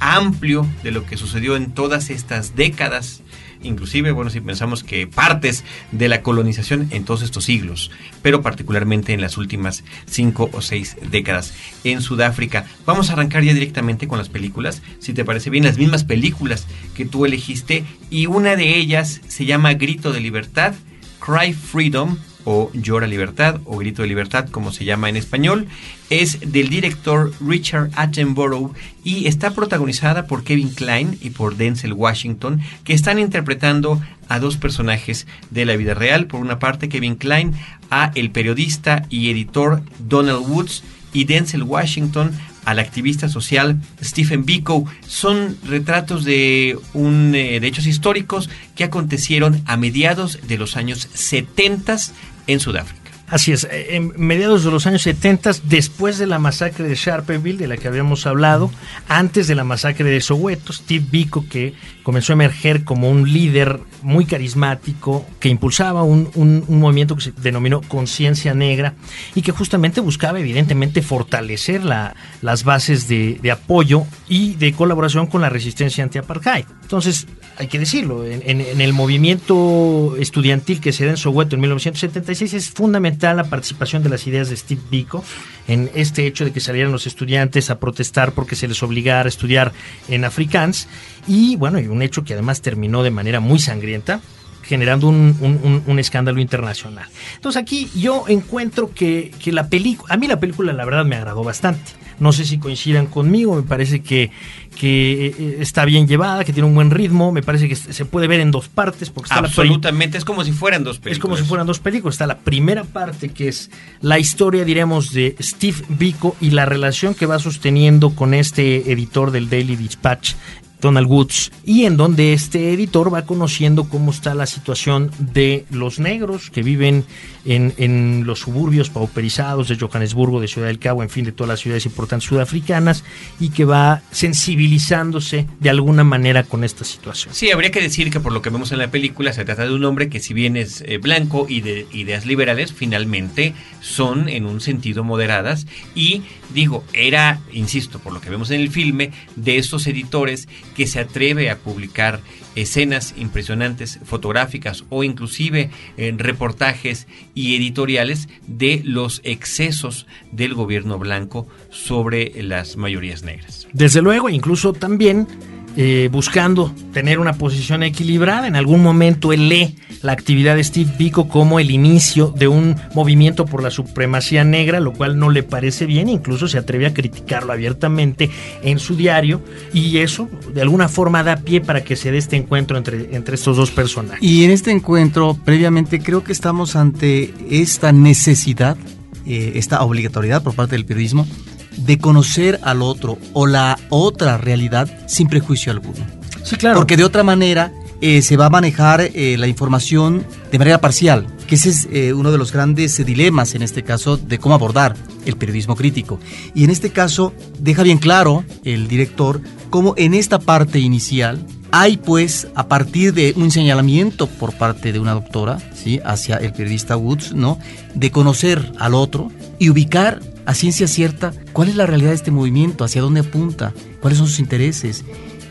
[SPEAKER 1] amplio de lo que sucedió en todas estas décadas inclusive, bueno, si pensamos que partes de la colonización en todos estos siglos, pero particularmente en las últimas cinco o seis décadas en Sudáfrica. Vamos a arrancar ya directamente con las películas, si te parece bien, las mismas películas que tú elegiste, y una de ellas se llama Grito de Libertad, Cry Freedom, o Llora Libertad o Grito de Libertad como se llama en español, es del director Richard Attenborough y está protagonizada por Kevin Klein y por Denzel Washington que están interpretando a dos personajes de la vida real. Por una parte Kevin Klein a el periodista y editor Donald Woods y Denzel Washington al activista social Stephen Biko. Son retratos de, un, eh, de hechos históricos que acontecieron a mediados de los años 70 en Sudáfrica.
[SPEAKER 4] Así es, eh, en mediados de los años 70, después de la masacre de Sharpeville, de la que habíamos hablado, antes de la masacre de Soweto, Steve Biko, que comenzó a emerger como un líder muy carismático, que impulsaba un, movimiento que se denominó Conciencia Negra y que justamente buscaba evidentemente fortalecer la, las bases de, apoyo y de colaboración con la resistencia anti-apartheid. Entonces, hay que decirlo, en, en el movimiento estudiantil que se da en Soweto en 1976 es fundamental la participación de las ideas de Steve Biko en este hecho de que salieran los estudiantes a protestar porque se les obligara a estudiar en Afrikaans y bueno, y un hecho que además terminó de manera muy sangrienta generando un, escándalo internacional. Entonces aquí yo encuentro que, que la película, a mí la película la verdad me agradó bastante. No sé si coincidan conmigo, me parece que, que eh, está bien llevada, que tiene un buen ritmo, me parece que se puede ver en dos partes. Porque está
[SPEAKER 1] Absolutamente, es como si fueran dos películas.
[SPEAKER 4] Es como si fueran dos películas. Está la primera parte que es la historia, diremos, de Steve Biko y la relación que va sosteniendo con este editor del Daily Dispatch, Donald Woods, y en donde este editor va conociendo cómo está la situación de los negros que viven en, los suburbios pauperizados de Johannesburgo, de Ciudad del Cabo, en fin, de todas las ciudades importantes sudafricanas, y que va sensibilizándose de alguna manera con esta situación.
[SPEAKER 1] Sí, habría que decir que por lo que vemos en la película se trata de un hombre que si bien es eh, blanco y de ideas liberales, finalmente son en un sentido moderadas, y digo, era, insisto, por lo que vemos en el filme, de estos editores que se atreve a publicar escenas impresionantes fotográficas o inclusive en reportajes y editoriales de los excesos del gobierno blanco sobre las mayorías negras.
[SPEAKER 4] Desde luego, incluso también eh, buscando tener una posición equilibrada. En algún momento él lee la actividad de Steve Biko como el inicio de un movimiento por la supremacía negra, lo cual no le parece bien, incluso se atreve a criticarlo abiertamente en su diario, y eso de alguna forma da pie para que se dé este encuentro entre, entre estos dos personajes.
[SPEAKER 3] Y en este encuentro, previamente, creo que estamos ante esta necesidad, eh, esta obligatoriedad por parte del periodismo de conocer al otro o la otra realidad sin prejuicio alguno.
[SPEAKER 4] Sí, claro.
[SPEAKER 3] Porque de otra manera eh, se va a manejar eh, la información de manera parcial, que ese es eh, uno de los grandes dilemas en este caso de cómo abordar el periodismo crítico. Y en este caso deja bien claro el director cómo en esta parte inicial hay pues a partir de un señalamiento por parte de una doctora, ¿sí? hacia el periodista Woods, ¿no? de conocer al otro y ubicar a ciencia cierta cuál es la realidad de este movimiento, hacia dónde apunta, cuáles son sus intereses,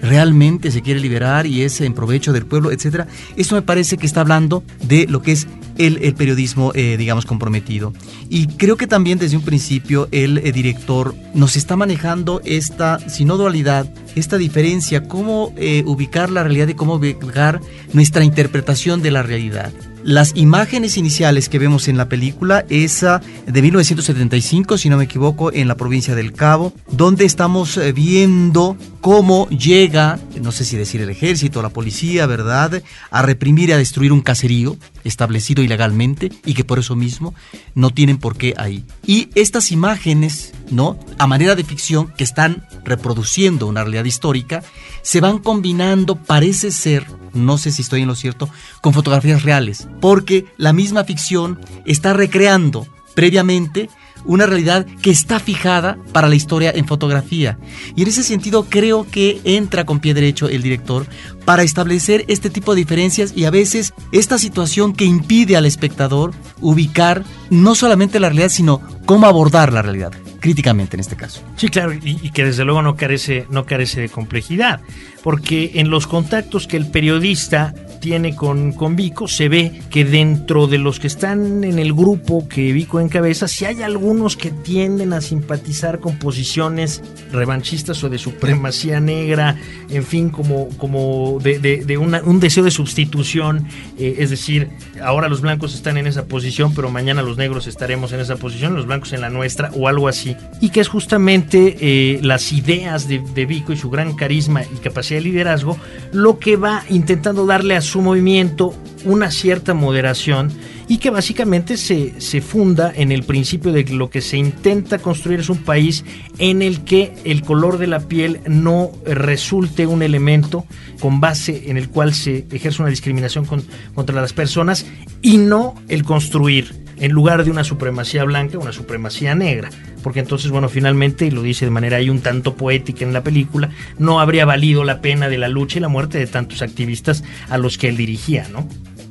[SPEAKER 3] realmente se quiere liberar y es en provecho del pueblo, etcétera. Esto me parece que está hablando de lo que es el, periodismo, eh, digamos, comprometido. Y creo que también desde un principio el eh, director nos está manejando esta, si no dualidad, esta diferencia, cómo eh, ubicar la realidad y cómo ubicar nuestra interpretación de la realidad. Las imágenes iniciales que vemos en la película, esa de 1975, si no me equivoco, en la provincia del Cabo, donde estamos eh, viendo cómo llega, no sé si decir el ejército, la policía, ¿verdad?, a reprimir y a destruir un caserío establecido ilegalmente y que por eso mismo no tienen por qué ahí. Y estas imágenes, ¿no?, a manera de ficción que están reproduciendo una realidad histórica, se van combinando, parece ser, no sé si estoy en lo cierto, con fotografías reales, porque la misma ficción está recreando previamente una realidad que está fijada para la historia en fotografía. Y en ese sentido creo que entra con pie derecho el director para establecer este tipo de diferencias y a veces esta situación que impide al espectador ubicar no solamente la realidad, sino cómo abordar la realidad críticamente en este caso.
[SPEAKER 4] Sí, claro, y, que desde luego no carece, no carece de complejidad, porque en los contactos que el periodista tiene con, con Vico, se ve que dentro de los que están en el grupo que Vico encabeza, si hay algunos que tienden a simpatizar con posiciones revanchistas o de supremacía negra, en fin, como, como de, de, de una, un deseo de sustitución, eh, es decir, ahora los blancos están en esa posición, pero mañana los negros estaremos en esa posición, los blancos en la nuestra o algo así, y que es justamente eh, las ideas de, de Vico y su gran carisma y capacidad de liderazgo lo que va intentando darle a su movimiento una cierta moderación y que básicamente se, se, funda en el principio de que lo que se intenta construir es un país en el que el color de la piel no resulte un elemento con base en el cual se ejerce una discriminación con, contra las personas y no el construir en lugar de una supremacía blanca, una supremacía negra. Porque entonces, bueno, finalmente, y lo dice de manera ahí un tanto poética en la película, no habría valido la pena de la lucha y la muerte de tantos activistas a los que él dirigía, ¿no?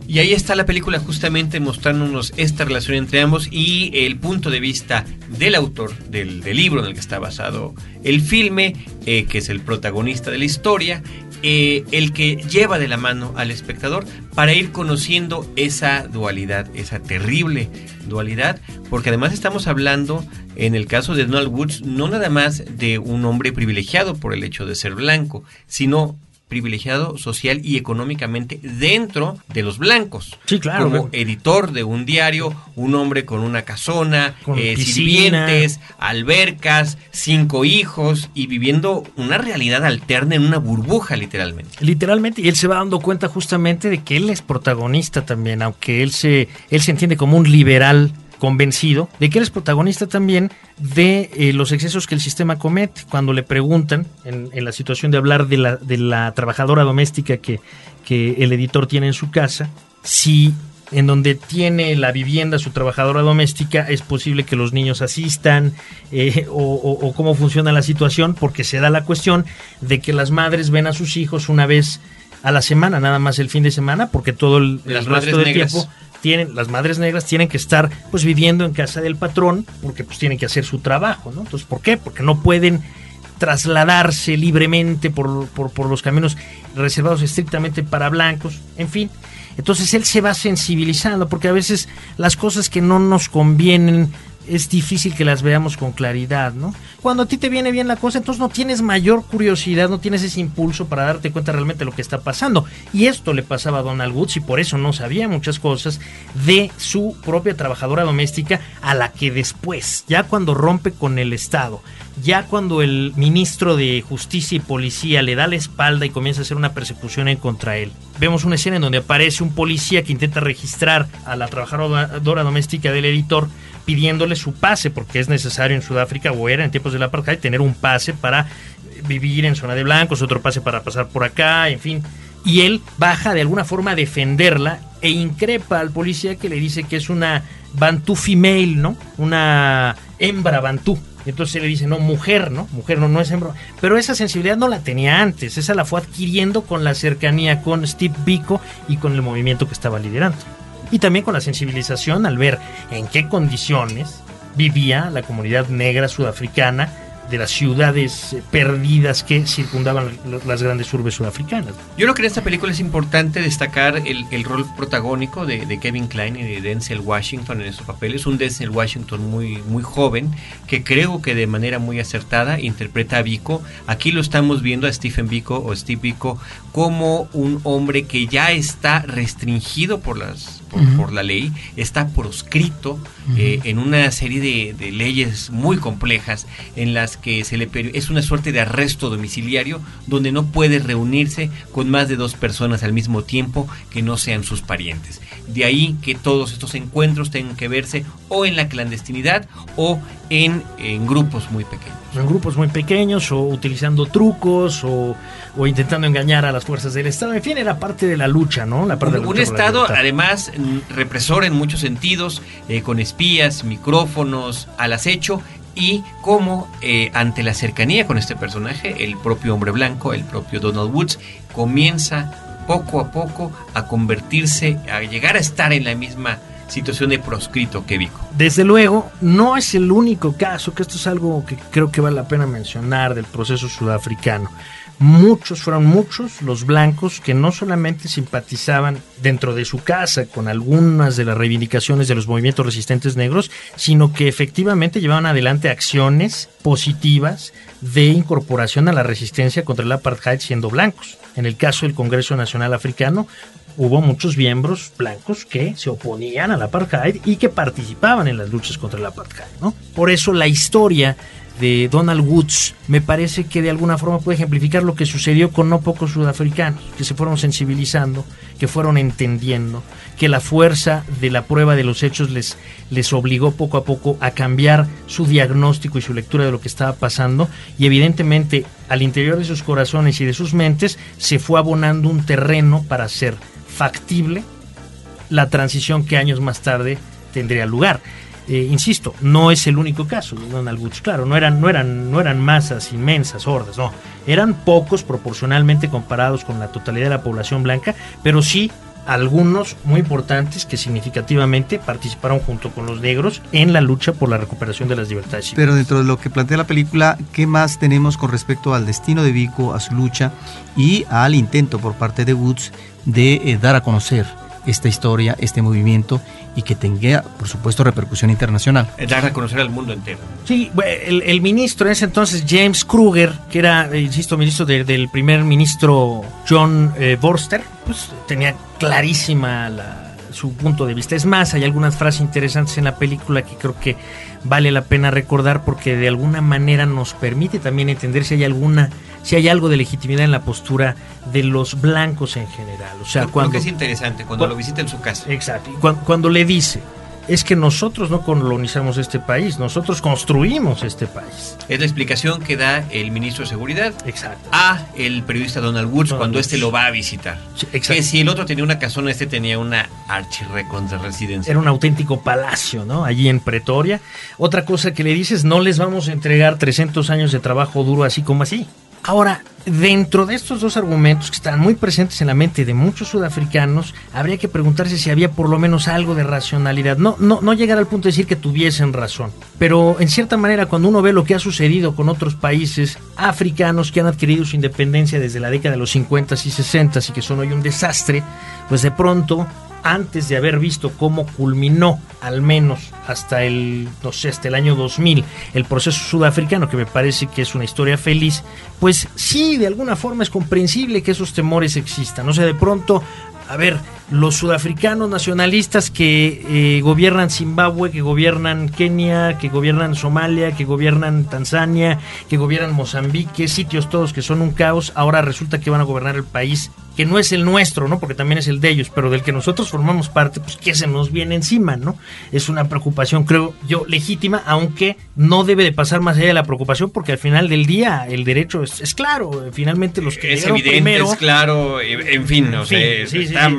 [SPEAKER 1] Y ahí está la película justamente mostrándonos esta relación entre ambos y el punto de vista del autor del, del libro en el que está basado el filme, eh, que es el protagonista de la historia, eh, el que lleva de la mano al espectador para ir conociendo esa dualidad, esa terrible dualidad, porque además estamos hablando, en el caso de Donald Woods, no nada más de un hombre privilegiado por el hecho de ser blanco, sino privilegiado social y económicamente dentro de los blancos.
[SPEAKER 4] Sí, claro.
[SPEAKER 1] Como editor de un diario, un hombre con una casona,
[SPEAKER 4] Con
[SPEAKER 1] eh, sirvientes, albercas, cinco hijos y viviendo una realidad alterna en una burbuja literalmente.
[SPEAKER 4] Literalmente, y él se va dando cuenta justamente de que él es protagonista también, aunque él se, él se entiende como un liberal convencido de que él es protagonista también de eh, los excesos que el sistema comete. Cuando le preguntan, en, en la situación de hablar de la, de la trabajadora doméstica que, que el editor tiene en su casa, si en donde tiene la vivienda su trabajadora doméstica, es posible que los niños asistan eh, o, o, o, cómo funciona la situación, porque se da la cuestión de que las madres ven a sus hijos una vez a la semana, nada más el fin de semana, porque todo el, el resto del
[SPEAKER 1] negras.
[SPEAKER 4] tiempo tienen las madres negras tienen que estar pues viviendo en casa del patrón porque pues tienen que hacer su trabajo, ¿no? Entonces, ¿por qué? Porque no pueden trasladarse libremente por, por, por los caminos reservados estrictamente para blancos, en fin. Entonces él se va sensibilizando porque a veces las cosas que no nos convienen es difícil que las veamos con claridad, ¿no? Cuando a ti te viene bien la cosa, entonces no tienes mayor curiosidad, no tienes ese impulso para darte cuenta realmente de lo que está pasando. Y esto le pasaba a Donald Woods y por eso no sabía muchas cosas de su propia trabajadora doméstica a la que después, ya cuando rompe con el Estado, ya cuando el ministro de Justicia y Policía le da la espalda y comienza a hacer una persecución en contra él. Vemos una escena en donde aparece un policía que intenta registrar a la trabajadora doméstica del editor pidiéndole su pase, porque es necesario en Sudáfrica o era en tiempos del apartheid tener un pase para vivir en zona de blancos, otro pase para pasar por acá, en fin. Y él baja de alguna forma a defenderla e increpa al policía que le dice que es una bantú female, ¿no? Una hembra bantú. Entonces le dice, no, mujer, ¿no? Mujer no, no es hembra. Pero esa sensibilidad no la tenía antes, esa la fue adquiriendo con la cercanía con Steve Biko y con el movimiento que estaba liderando y también con la sensibilización al ver en qué condiciones vivía la comunidad negra sudafricana de las ciudades eh, perdidas que circundaban las grandes urbes sudafricanas.
[SPEAKER 1] Yo creo que en esta película es importante destacar el, el rol protagónico de, Kevin Klein y de Denzel Washington en estos papeles. Un Denzel Washington muy, muy joven que creo que de manera muy acertada interpreta a Vico. Aquí lo estamos viendo a Stephen Vico o Steve Vico como un hombre que ya está restringido por las por, la ley, está proscrito eh, en una serie de, de, leyes muy complejas en las que se le es una suerte de arresto domiciliario donde no puede reunirse con más de dos personas al mismo tiempo que no sean sus parientes. De ahí que todos estos encuentros tengan que verse o en la clandestinidad o en, en grupos muy pequeños.
[SPEAKER 4] En grupos muy pequeños o utilizando trucos o, o, intentando engañar a las fuerzas del Estado. En fin, era parte de la lucha, ¿no? La parte
[SPEAKER 1] un, un Estado, además, represor en muchos sentidos, eh, con espías, micrófonos, al acecho y cómo eh, ante la cercanía con este personaje, el propio hombre blanco, el propio Donald Woods, comienza poco a poco a convertirse, a llegar a estar en la misma situación de proscrito que Vico.
[SPEAKER 4] Desde luego, no es el único caso, que esto es algo que creo que vale la pena mencionar del proceso sudafricano muchos, fueron muchos los blancos que no solamente simpatizaban dentro de su casa con algunas de las reivindicaciones de los movimientos resistentes negros, sino que efectivamente llevaban adelante acciones positivas de incorporación a la resistencia contra el apartheid siendo blancos. En el caso del Congreso Nacional Africano, hubo muchos miembros blancos que se oponían al apartheid y que participaban en las luchas contra el apartheid. ¿no? Por eso la historia de Donald Woods me parece que de alguna forma puede ejemplificar lo que sucedió con no pocos sudafricanos, que se fueron sensibilizando, que fueron entendiendo, que la fuerza de la prueba de los hechos les, les obligó poco a poco a cambiar su diagnóstico y su lectura de lo que estaba pasando y evidentemente al interior de sus corazones y de sus mentes se fue abonando un terreno para hacer factible la transición que años más tarde tendría lugar. Eh, insisto, no es el único caso Donald claro, no eran, no eran, no eran masas inmensas, hordas, no, eran pocos proporcionalmente comparados con la totalidad de la población blanca, pero sí algunos muy importantes que significativamente participaron junto con los negros en la lucha por la recuperación de las libertades.
[SPEAKER 3] Pero dentro de lo que plantea la película, ¿qué más tenemos con respecto al destino de Vico, a su lucha y al intento por parte de Woods de eh, dar a conocer esta historia, este movimiento y que tenga, por supuesto, repercusión internacional.
[SPEAKER 1] Dar a conocer al mundo entero.
[SPEAKER 4] Sí, el, el ministro en ese entonces, James Kruger, que era, eh, insisto, ministro del primer ministro John eh, Borster, pues tenía clarísima la, su punto de vista. Es más, hay algunas frases interesantes en la película que creo que vale la pena recordar porque de alguna manera nos permite también entender si hay alguna si hay algo de legitimidad en la postura de los blancos en general. O sea, cuando
[SPEAKER 1] que es interesante cuando, lo visita en su casa.
[SPEAKER 4] Exacto. cuando le dice es que nosotros no colonizamos este país, nosotros construimos este país.
[SPEAKER 1] Es la explicación que da el ministro de Seguridad
[SPEAKER 4] exacto.
[SPEAKER 1] a el periodista Donald Woods cuando este lo va a visitar. que si el otro tenía una casona, este tenía una de residencia.
[SPEAKER 4] Era un auténtico palacio, ¿no? Allí en Pretoria. Otra cosa que le dices, no les vamos a entregar 300 años de trabajo duro así como así. Ahora, dentro de estos dos argumentos que están muy presentes en la mente de muchos sudafricanos, habría que preguntarse si había por lo menos algo de racionalidad. No, no, no llegar al punto de decir que tuviesen razón, pero en cierta manera cuando uno ve lo que ha sucedido con otros países africanos que han adquirido su independencia desde la década de los 50 y 60 y que son hoy un desastre, pues de pronto antes de haber visto cómo culminó, al menos hasta el, no sé, hasta el año 2000, el proceso sudafricano, que me parece que es una historia feliz, pues sí, de alguna forma es comprensible que esos temores existan. O sea, de pronto, a ver, los sudafricanos nacionalistas que eh, gobiernan Zimbabue, que gobiernan Kenia, que gobiernan Somalia, que gobiernan Tanzania, que gobiernan Mozambique, sitios todos que son un caos, ahora resulta que van a gobernar el país que no es el nuestro, ¿no? Porque también es el de ellos, pero del que nosotros formamos parte, pues que se nos viene encima, ¿no? Es una preocupación, creo yo, legítima, aunque no debe de pasar más allá de la preocupación, porque al final del día el derecho es, claro, finalmente los que
[SPEAKER 1] es evidente, es claro, en fin, o sea,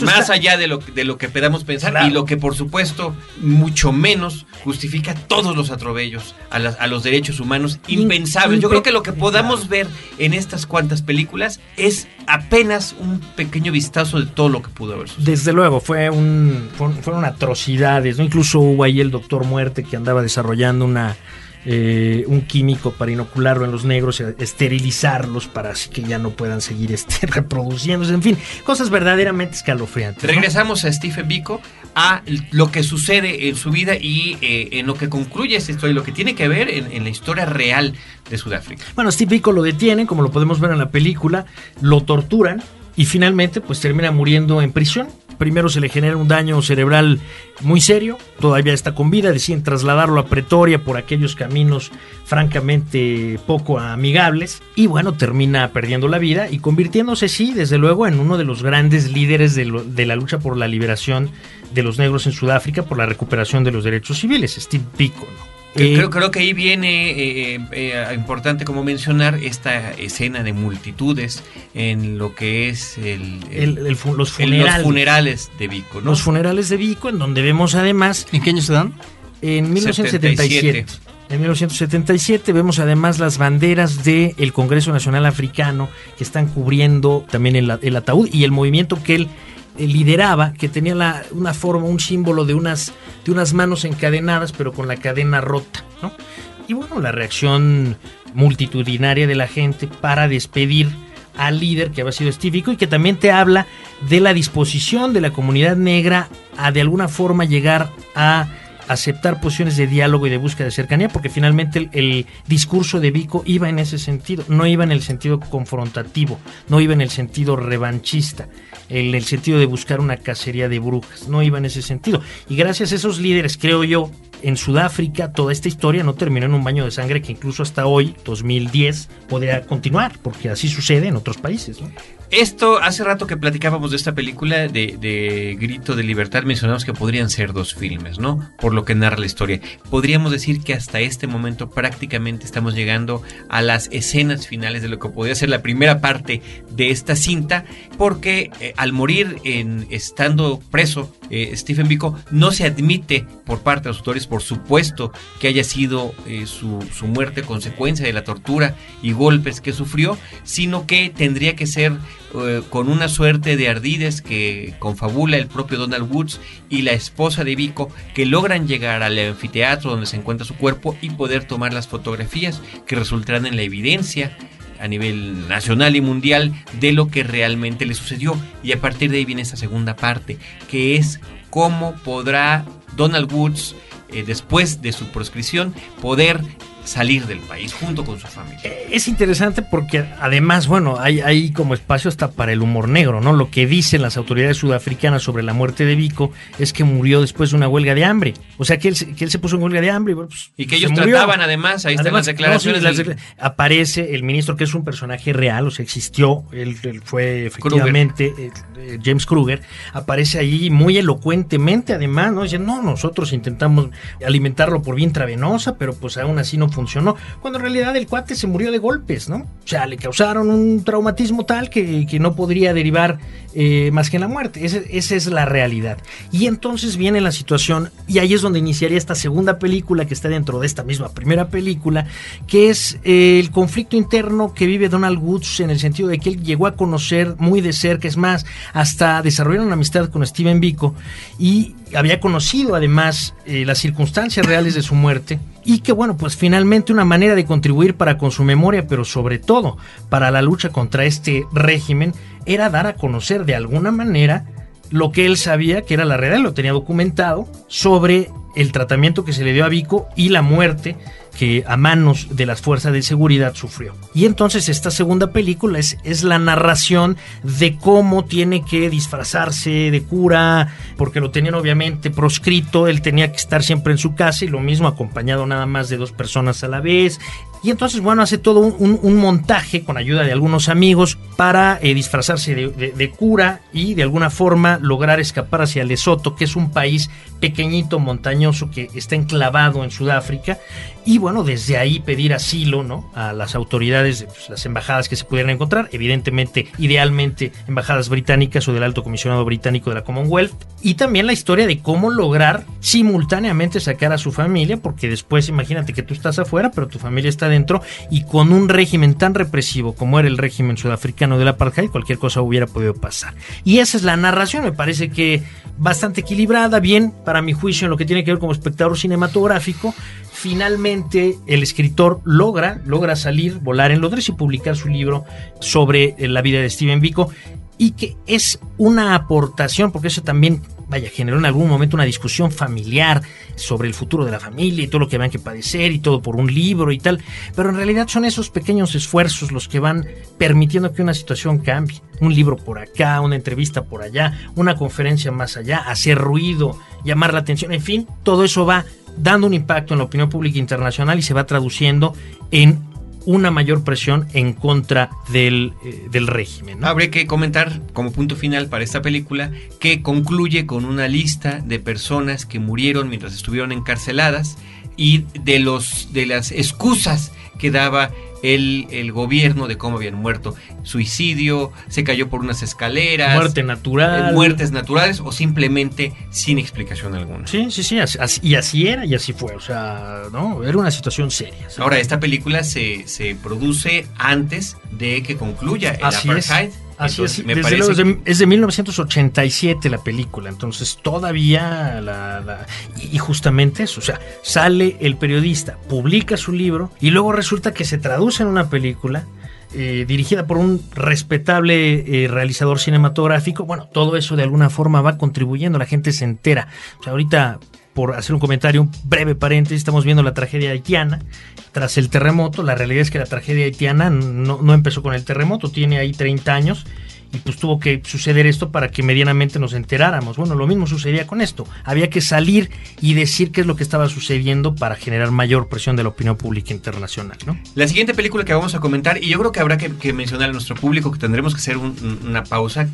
[SPEAKER 1] más allá de lo, de lo que podamos pensar y lo que por supuesto mucho menos justifica todos los atropellos a, a los derechos humanos impensables. Yo creo que lo que podamos ver en estas cuantas películas es apenas un pequeño vistazo de todo lo que pudo haber sucedido.
[SPEAKER 4] Desde luego, fue un, fueron, atrocidades, ¿no? Incluso hubo ahí el Doctor Muerte que andaba desarrollando una eh, un químico para inocularlo en los negros, esterilizarlos para así que ya no puedan seguir este, <laughs> reproduciéndose, en fin, cosas verdaderamente escalofriantes.
[SPEAKER 1] Regresamos a Stephen Biko, a lo que sucede en su vida y eh, en lo que concluye esta historia, lo que tiene que ver en, en la historia real de Sudáfrica.
[SPEAKER 4] Bueno, Steve Biko lo detienen, como lo podemos ver en la película, lo torturan y finalmente pues termina muriendo en prisión primero se le genera un daño cerebral muy serio, todavía está con vida, deciden trasladarlo a Pretoria por aquellos caminos francamente poco amigables y bueno, termina perdiendo la vida y convirtiéndose, sí, desde luego, en uno de los grandes líderes de, la lucha por la liberación de los negros en Sudáfrica, por la recuperación de los derechos civiles, Steve Biko.
[SPEAKER 1] Eh, creo, creo, que ahí viene eh, eh, importante como mencionar esta escena de multitudes en lo que es el,
[SPEAKER 4] los,
[SPEAKER 1] funerales. de Vico.
[SPEAKER 4] Los funerales de Vico, en donde vemos además...
[SPEAKER 3] ¿En qué año se dan?
[SPEAKER 4] En 1977. En 1977 vemos además las banderas del Congreso Nacional Africano que están cubriendo también el, el ataúd y el movimiento que él eh, lideraba, que tenía la, una forma, un símbolo de unas, de unas manos encadenadas, pero con la cadena rota, ¿no? Y bueno, la reacción multitudinaria de la gente para despedir al líder que había sido estífico y que también te habla de la disposición de la comunidad negra a de alguna forma llegar a aceptar posiciones de diálogo y de búsqueda de cercanía, porque finalmente el, discurso de Vico iba en ese sentido, no iba en el sentido confrontativo, no iba en el sentido revanchista, en el sentido de buscar una cacería de brujas, no iba en ese sentido. Y gracias a esos líderes, creo yo, en Sudáfrica toda esta historia no terminó en un baño de sangre que incluso hasta hoy, 2010, podría continuar, porque así sucede en otros países.
[SPEAKER 1] Esto, hace rato que platicábamos de esta película de, Grito de Libertad, mencionamos que podrían ser dos filmes, ¿no? Por lo que narra la historia. Podríamos decir que hasta este momento prácticamente estamos llegando a las escenas finales de lo que podría ser la primera parte de esta cinta, porque eh, al morir en estando preso, eh, Stephen Biko no se admite por parte de los autores, por supuesto, que haya sido eh, su, su muerte consecuencia de la tortura y golpes que sufrió, sino que tendría que ser eh, con una suerte de ardides que confabula el propio Donald Woods y la esposa de Vico que logran llegar al anfiteatro donde se encuentra su cuerpo y poder tomar las fotografías que resultarán en la evidencia a nivel nacional y mundial de lo que realmente le sucedió. Y a partir de ahí viene esa segunda parte que es cómo podrá Donald Woods eh, después de su proscripción poder salir del país junto con su familia.
[SPEAKER 4] Eh, es interesante porque además, bueno, hay, hay como espacio hasta para el humor negro, ¿no? Lo que dicen las autoridades sudafricanas sobre la muerte de Vico es que murió después de una huelga de hambre. O sea, que él, que él se puso en huelga de hambre.
[SPEAKER 1] Pues, y que ellos trataban además, ahí están las declaraciones.
[SPEAKER 4] Aparece el ministro que es un personaje real, o sea, existió, él, fue efectivamente eh, eh, James Kruger, aparece ahí muy elocuentemente además, ¿no? Dice, no, nosotros intentamos alimentarlo por vía intravenosa, pero pues aún así no funcionó, cuando en realidad el cuate se murió de golpes, ¿no? O sea, le causaron un traumatismo tal que, no podría derivar eh, más que en la muerte. esa es la realidad. Y entonces viene la situación, y ahí es donde iniciaría esta segunda película que está dentro de esta misma primera película, que es eh, el conflicto interno que vive Donald Woods en el sentido de que él llegó a conocer muy de cerca, es más, hasta desarrollar una amistad con Steven Biko y había conocido además eh, las circunstancias reales de su muerte y que bueno, pues finalmente una manera de contribuir para con su memoria, pero sobre todo para la lucha contra este régimen, era dar a conocer de alguna manera lo que él sabía que era la realidad, lo tenía documentado sobre el tratamiento que se le dio a Vico y la muerte que a manos de las fuerzas de seguridad sufrió. Y entonces esta segunda película es, es la narración de cómo tiene que disfrazarse de cura, porque lo tenían obviamente proscrito, él tenía que estar siempre en su casa y lo mismo acompañado nada más de dos personas a la vez. Y entonces, bueno, hace todo un, montaje con ayuda de algunos amigos para eh, disfrazarse de, cura y de alguna forma lograr escapar hacia Lesoto, que es un país pequeñito, montañoso, que está enclavado en Sudáfrica y bueno, desde ahí pedir asilo ¿no? a las autoridades de pues, las embajadas que se pudieran encontrar, evidentemente, idealmente, embajadas británicas o del alto comisionado británico de la Commonwealth, y también la historia de cómo lograr simultáneamente sacar a su familia, porque después imagínate que tú estás afuera, pero tu familia está dentro, y con un régimen tan represivo como era el régimen sudafricano del apartheid, cualquier cosa hubiera podido pasar. Y esa es la narración, me parece que bastante equilibrada, bien, para mi juicio, en lo que tiene que ver como espectador cinematográfico. Finalmente, el escritor logra, logra salir, volar en Londres y publicar su libro sobre eh, la vida de Steven Biko y que es una aportación, porque eso también, vaya, generó en algún momento una discusión familiar sobre el futuro de la familia y todo lo que van que padecer y todo por un libro y tal, pero en realidad son esos pequeños esfuerzos los que van permitiendo que una situación cambie. Un libro por acá, una entrevista por allá, una conferencia más allá, hacer ruido, llamar la atención, en fin, todo eso va dando un impacto en la opinión pública internacional y se va traduciendo en una mayor presión en contra del, eh, del régimen. ¿no?
[SPEAKER 1] Habría que comentar como punto final para esta película que concluye con una lista de personas que murieron mientras estuvieron encarceladas y de los de las excusas que daba el, el, gobierno de cómo habían muerto. Suicidio, se cayó por unas escaleras.
[SPEAKER 4] Muerte natural.
[SPEAKER 1] eh, Muertes naturales o simplemente sin explicación alguna.
[SPEAKER 4] Sí, sí, sí. Así, así- y así era y así fue. O sea, ¿no? Era una situación seria.
[SPEAKER 1] Ahora, esta película se, se produce antes de que concluya el
[SPEAKER 4] Así es. Así
[SPEAKER 1] Entonces,
[SPEAKER 4] es,
[SPEAKER 1] me
[SPEAKER 4] desde
[SPEAKER 1] parece
[SPEAKER 4] luego, es, de, es de 1987 la película, entonces todavía la, y justamente eso, o sea, sale el periodista, publica su libro y luego resulta que se traduce en una película eh, dirigida por un respetable eh, realizador cinematográfico. Bueno, todo eso de alguna forma va contribuyendo, la gente se entera. O sea, ahorita por hacer un comentario, un breve paréntesis, estamos viendo la tragedia haitiana. Tras el terremoto, la realidad es que la tragedia haitiana no, no empezó con el terremoto, tiene ahí 30 años y pues tuvo que suceder esto para que medianamente nos enteráramos. Bueno, lo mismo sucedía con esto. Había que salir y decir qué es lo que estaba sucediendo para generar mayor presión de la opinión pública internacional, ¿no?
[SPEAKER 1] La siguiente película que vamos a comentar, y yo creo que habrá que, mencionar a nuestro público que tendremos que hacer un- una pausa.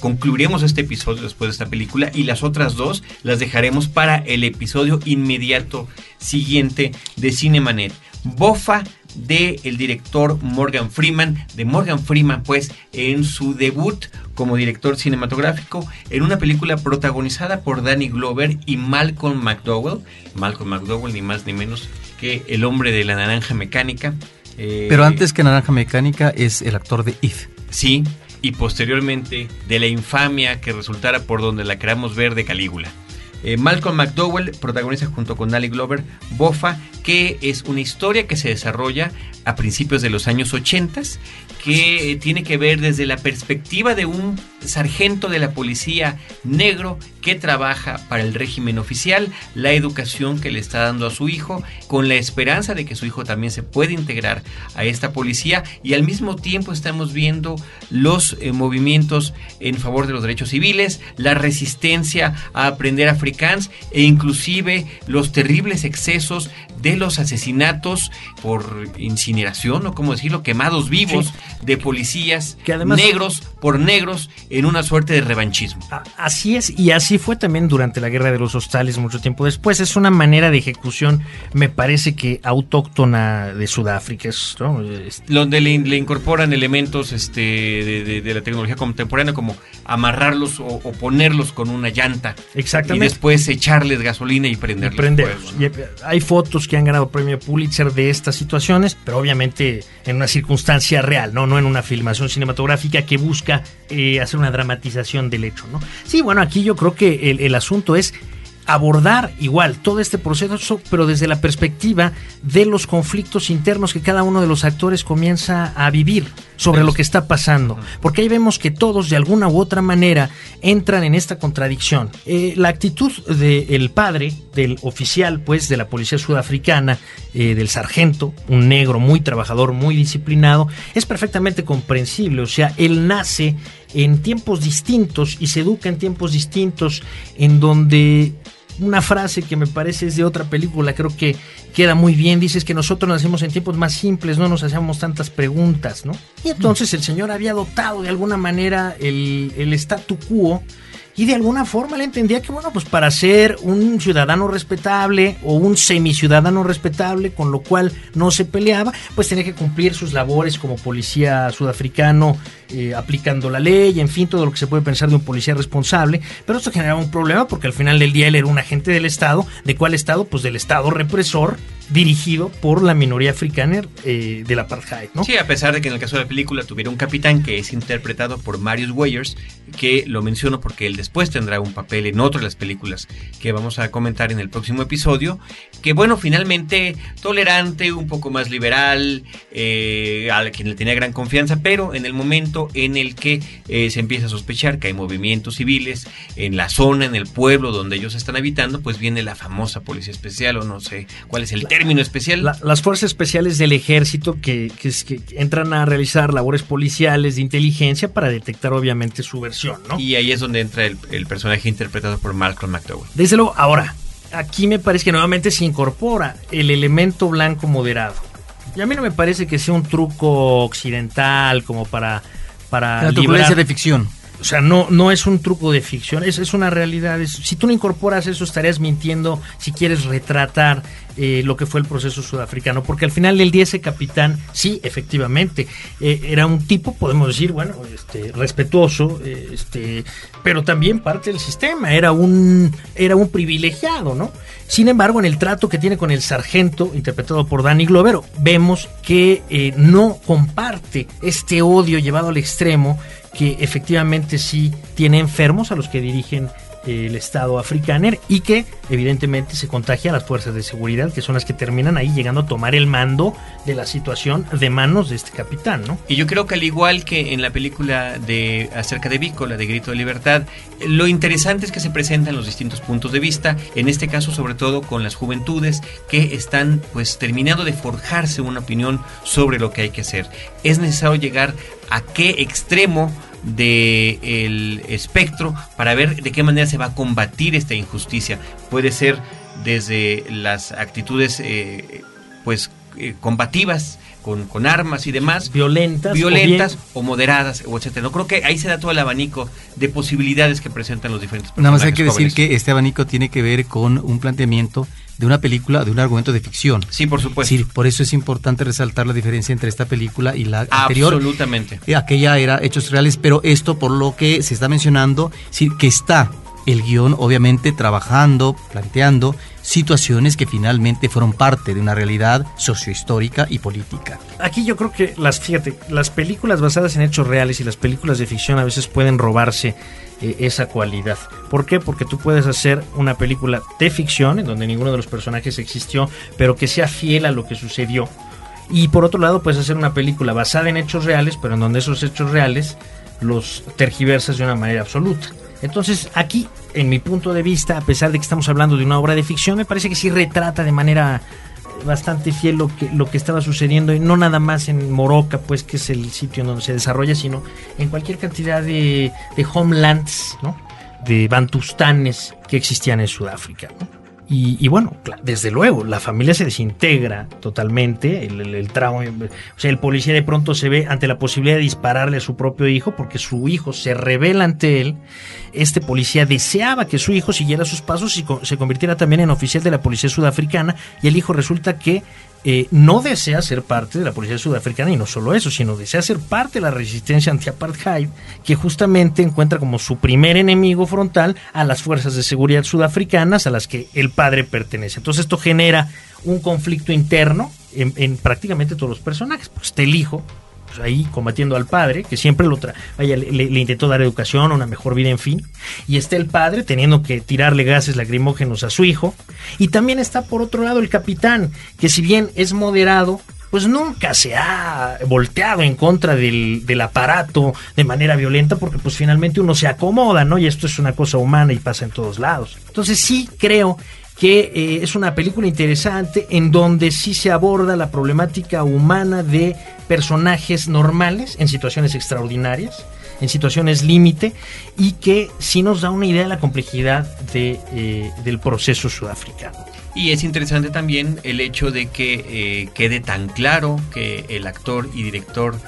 [SPEAKER 1] Concluiremos este episodio después de esta película y las otras dos las dejaremos para el episodio inmediato siguiente de Cinemanet. Bofa de el director Morgan Freeman, de Morgan Freeman pues en su debut como director cinematográfico en una película protagonizada por Danny Glover y Malcolm McDowell. Malcolm McDowell ni más ni menos que el hombre de la naranja mecánica. Eh,
[SPEAKER 3] Pero antes que Naranja Mecánica es el actor de If.
[SPEAKER 1] Sí, y posteriormente de la infamia que resultara por donde la queramos ver de Calígula. Eh, Malcolm McDowell protagoniza junto con Danny Glover Bofa, que es una historia que se desarrolla a principios de los años 80, que eh, tiene que ver desde la perspectiva de un sargento de la policía negro que trabaja para el régimen oficial, la educación que le está dando a su hijo, con la esperanza de que su hijo también se pueda integrar a esta policía y al mismo tiempo estamos viendo los eh, movimientos en favor de los derechos civiles, la resistencia a aprender africans e inclusive los terribles excesos de los asesinatos por incineración o como decirlo, quemados vivos
[SPEAKER 4] Sí.
[SPEAKER 1] de policías
[SPEAKER 4] Que además-
[SPEAKER 1] negros por negros en una suerte de revanchismo.
[SPEAKER 4] A- Así es, y así fue también durante la guerra de los hostales mucho tiempo después. Es una manera de ejecución, me parece que autóctona de Sudáfrica. ¿no?
[SPEAKER 1] Donde le, le incorporan elementos este, de, de- de la tecnología contemporánea como amarrarlos o, o ponerlos con una llanta
[SPEAKER 4] Exactamente.
[SPEAKER 1] y después echarles gasolina y
[SPEAKER 4] prenderlos.
[SPEAKER 1] fuego, ¿no?
[SPEAKER 4] Y, eh, hay fotos que han ganado premio Pulitzer de estas situaciones, pero obviamente en una circunstancia real, no, no en una filmación cinematográfica que busca eh, hacer una dramatización del hecho, ¿no? Sí, bueno, aquí yo creo que el, el asunto es abordar igual todo este proceso, pero desde la perspectiva de los conflictos internos que cada uno de los actores comienza a vivir sobre lo que está pasando. Porque ahí vemos que todos de alguna u otra manera entran en esta contradicción. Eh, la actitud del padre, del oficial, pues, de la policía sudafricana, eh, del sargento, un negro muy trabajador, muy disciplinado, es perfectamente comprensible. O sea, él nace en tiempos distintos y se educa en tiempos distintos en donde una frase que me parece es de otra película, creo que queda muy bien, dices que nosotros nacemos en tiempos más simples, no nos hacemos tantas preguntas, ¿no? Y entonces el señor había adoptado de alguna manera el, el statu quo y de alguna forma él entendía que, bueno, pues para ser un ciudadano respetable o un semiciudadano respetable, con lo cual no se peleaba, pues tenía que cumplir sus labores como policía sudafricano, eh, aplicando la ley, en fin, todo lo que se puede pensar de un policía responsable, pero esto generaba un problema porque al final del día él era un agente del Estado, ¿de cuál Estado? Pues del Estado represor dirigido por la minoría africana eh, del apartheid, ¿no?
[SPEAKER 1] Sí, a pesar de que en el caso de la película tuviera un capitán que es interpretado por Marius Weyers, que lo menciono porque él después tendrá un papel en otra de las películas que vamos a comentar en el próximo episodio, que bueno, finalmente tolerante, un poco más liberal, eh, a quien le tenía gran confianza, pero en el momento en el que eh, se empieza a sospechar que hay movimientos civiles en la zona, en el pueblo donde ellos están habitando, pues viene la famosa policía especial o no sé cuál es el término especial.
[SPEAKER 4] las fuerzas especiales del ejército que, que, que, entran a realizar labores policiales de inteligencia para detectar obviamente su versión, ¿no?
[SPEAKER 1] Y ahí es donde entra el, el personaje interpretado por Malcolm McDowell.
[SPEAKER 4] Desde luego, ahora, aquí me parece que nuevamente se incorpora el elemento blanco moderado. Y a mí no me parece que sea un truco occidental como para... para
[SPEAKER 3] la librar... de ficción.
[SPEAKER 4] O sea, no, no es un truco de ficción, es, es una realidad. Es, si tú no incorporas eso, estarías mintiendo si quieres retratar eh, lo que fue el proceso sudafricano. Porque al final del día ese capitán, sí, efectivamente, eh, era un tipo, podemos decir, bueno, este, respetuoso, eh, este, pero también parte del sistema, era un, era un privilegiado, ¿no? Sin embargo, en el trato que tiene con el sargento, interpretado por Danny Glover, vemos que eh, no comparte este odio llevado al extremo que efectivamente sí tiene enfermos a los que dirigen el Estado africano y que evidentemente se contagia a las fuerzas de seguridad, que son las que terminan ahí llegando a tomar el mando de la situación de manos de este capitán, ¿no?
[SPEAKER 1] Y yo creo que al igual que en la película de acerca de Vico, la de Grito de Libertad, lo interesante es que se presentan los distintos puntos de vista, en este caso sobre todo con las juventudes que están pues terminando de forjarse una opinión sobre lo que hay que hacer. Es necesario llegar a qué extremo del el espectro para ver de qué manera se va a combatir esta injusticia. Puede ser desde las actitudes eh, pues eh, combativas con, con, armas y demás
[SPEAKER 4] violentas
[SPEAKER 1] violentas o, moderadas o etcétera no creo que ahí se da todo el abanico de posibilidades que presentan los diferentes
[SPEAKER 3] nada más hay que decir que este abanico tiene que ver con un planteamiento de una película, de un argumento de ficción.
[SPEAKER 1] Sí, por supuesto. Sí,
[SPEAKER 3] por eso es importante resaltar la diferencia entre esta película y la anterior.
[SPEAKER 1] Absolutamente.
[SPEAKER 3] Eh, aquella era hechos reales, pero esto por lo que se está mencionando, sí, que está el guion obviamente trabajando, planteando situaciones que finalmente fueron parte de una realidad sociohistórica y política.
[SPEAKER 4] Aquí yo creo que las, fíjate, las películas basadas en hechos reales y las películas de ficción a veces pueden robarse eh, esa cualidad. ¿Por qué? Porque tú puedes hacer una película de ficción en donde ninguno de los personajes existió, pero que sea fiel a lo que sucedió. Y por otro lado, puedes hacer una película basada en hechos reales, pero en donde esos hechos reales los tergiversas de una manera absoluta. Entonces, aquí, en mi punto de vista, a pesar de que estamos hablando de una obra de ficción, me parece que sí retrata de manera bastante fiel lo que, lo que estaba sucediendo, y no nada más en Moroca, pues que es el sitio en donde se desarrolla, sino en cualquier cantidad de, de homelands, ¿no? de bantustanes que existían en Sudáfrica. ¿no? Y, bueno, desde luego, la familia se desintegra totalmente, el, el, el trauma, o sea, el policía de pronto se ve ante la posibilidad de dispararle a su propio hijo porque su hijo se revela ante él. Este policía deseaba que su hijo siguiera sus pasos y se convirtiera también en oficial de la policía sudafricana y el hijo resulta que eh, no desea ser parte de la policía sudafricana y no solo eso, sino desea ser parte de la resistencia anti-apartheid, que justamente encuentra como su primer enemigo frontal a las fuerzas de seguridad sudafricanas a las que el padre pertenece. Entonces esto genera un conflicto interno en, en prácticamente todos los personajes. Pues está el hijo, ahí combatiendo al padre, que siempre lo tra vaya, le, le, intentó dar educación, una mejor vida, en fin. Y está el padre teniendo que tirarle gases lacrimógenos a su hijo. Y también está por otro lado el capitán, que si bien es moderado, pues nunca se ha volteado en contra del, del, aparato de manera violenta porque pues finalmente uno se acomoda, ¿no? Y esto es una cosa humana y pasa en todos lados. Entonces sí creo que eh, es una película interesante en donde sí se aborda la problemática humana de personajes normales en situaciones extraordinarias, en situaciones límite, y que sí nos da una idea de la complejidad de, eh, del proceso sudafricano.
[SPEAKER 1] Y es interesante también el hecho de que eh, quede tan claro que el actor y director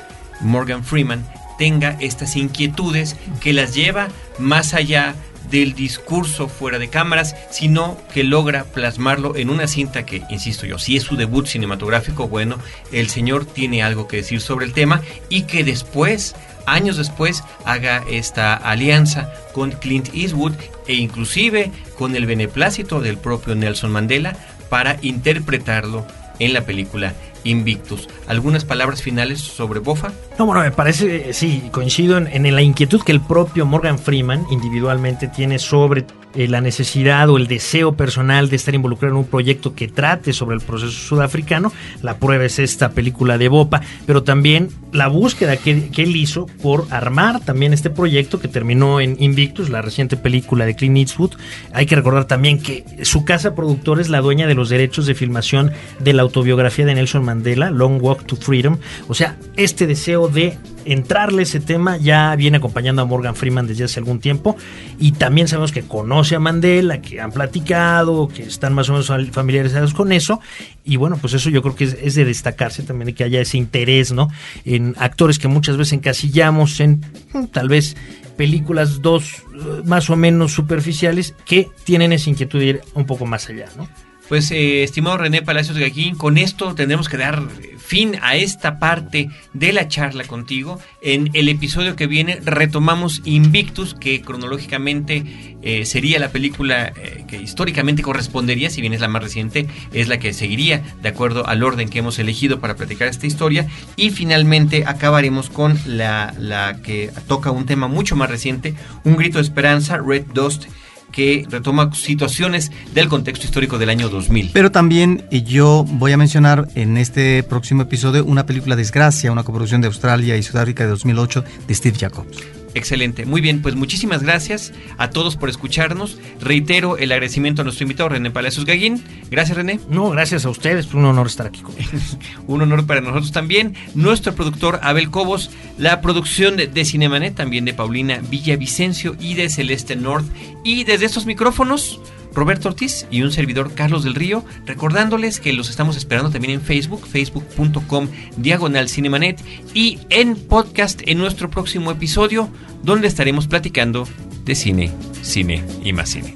[SPEAKER 1] Morgan Freeman tenga estas inquietudes que las lleva más allá del discurso fuera de cámaras, sino que logra plasmarlo en una cinta que, insisto yo, si es su debut cinematográfico, bueno, el señor tiene algo que decir sobre el tema y que después años después haga esta alianza con Clint Eastwood e inclusive con el beneplácito del propio Nelson Mandela para interpretarlo en la película Invictus. ¿Algunas palabras finales sobre Bofa?
[SPEAKER 4] No, bueno, me parece, sí, coincido en, en la inquietud que el propio Morgan Freeman individualmente tiene sobre eh, la necesidad o el deseo personal de estar involucrado en un proyecto que trate sobre el proceso sudafricano. La prueba es esta película de Bopa, pero también la búsqueda que, que, él hizo por armar también este proyecto que terminó en Invictus, la reciente película de Clint Eastwood. Hay que recordar también que su casa productora es la dueña de los derechos de filmación de la autobiografía de Nelson Mandela, Long Walk to Freedom. O sea, este deseo de entrarle ese tema ya viene acompañando a Morgan Freeman desde hace algún tiempo y también sabemos que conoce a Mandela, que han platicado, que están más o menos familiarizados con eso y bueno, pues eso yo creo que es, de destacarse también que haya ese interés, ¿no? En actores que muchas veces encasillamos en mm, tal vez películas dos eh, más o menos superficiales que tienen esa inquietud de ir un poco más allá, ¿no?
[SPEAKER 1] Pues, eh, estimado René Palacios Gaquín, con esto tendremos que dar fin a esta parte de la charla contigo. En el episodio que viene retomamos Invictus, que cronológicamente eh, sería la película eh, que históricamente correspondería, si bien es la más reciente, es la que seguiría de acuerdo al orden que hemos elegido para platicar esta historia. Y finalmente acabaremos con la, la que toca un tema mucho más reciente, Un grito de esperanza, Red Dust que retoma situaciones del contexto histórico del año 2000.
[SPEAKER 3] Pero también yo voy a mencionar en este próximo episodio una película Desgracia, una coproducción de Australia y Sudáfrica de 2008 de Steve Jacobs.
[SPEAKER 1] Excelente, muy bien, pues muchísimas gracias a todos por escucharnos. Reitero el agradecimiento a nuestro invitado René Palacios Gaguín. Gracias René.
[SPEAKER 4] No, gracias a ustedes, un honor estar aquí conmigo. <laughs>
[SPEAKER 1] un honor para nosotros también. Nuestro productor Abel Cobos, la producción de, de Cinemanet también de Paulina Villavicencio y de Celeste North. Y desde estos micrófonos Roberto Ortiz y un servidor Carlos del Río, recordándoles que los estamos esperando también en Facebook, facebook.com diagonal cinemanet y en podcast en nuestro próximo episodio, donde estaremos platicando de cine, cine y más cine.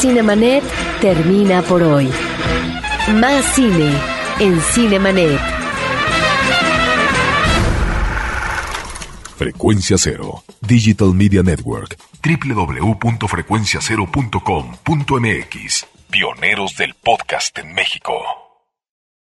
[SPEAKER 2] Cinemanet termina por hoy. Más cine en Cinemanet.
[SPEAKER 5] Frecuencia Cero, Digital Media Network, www.frecuenciacero.com.mx, pioneros del podcast en México.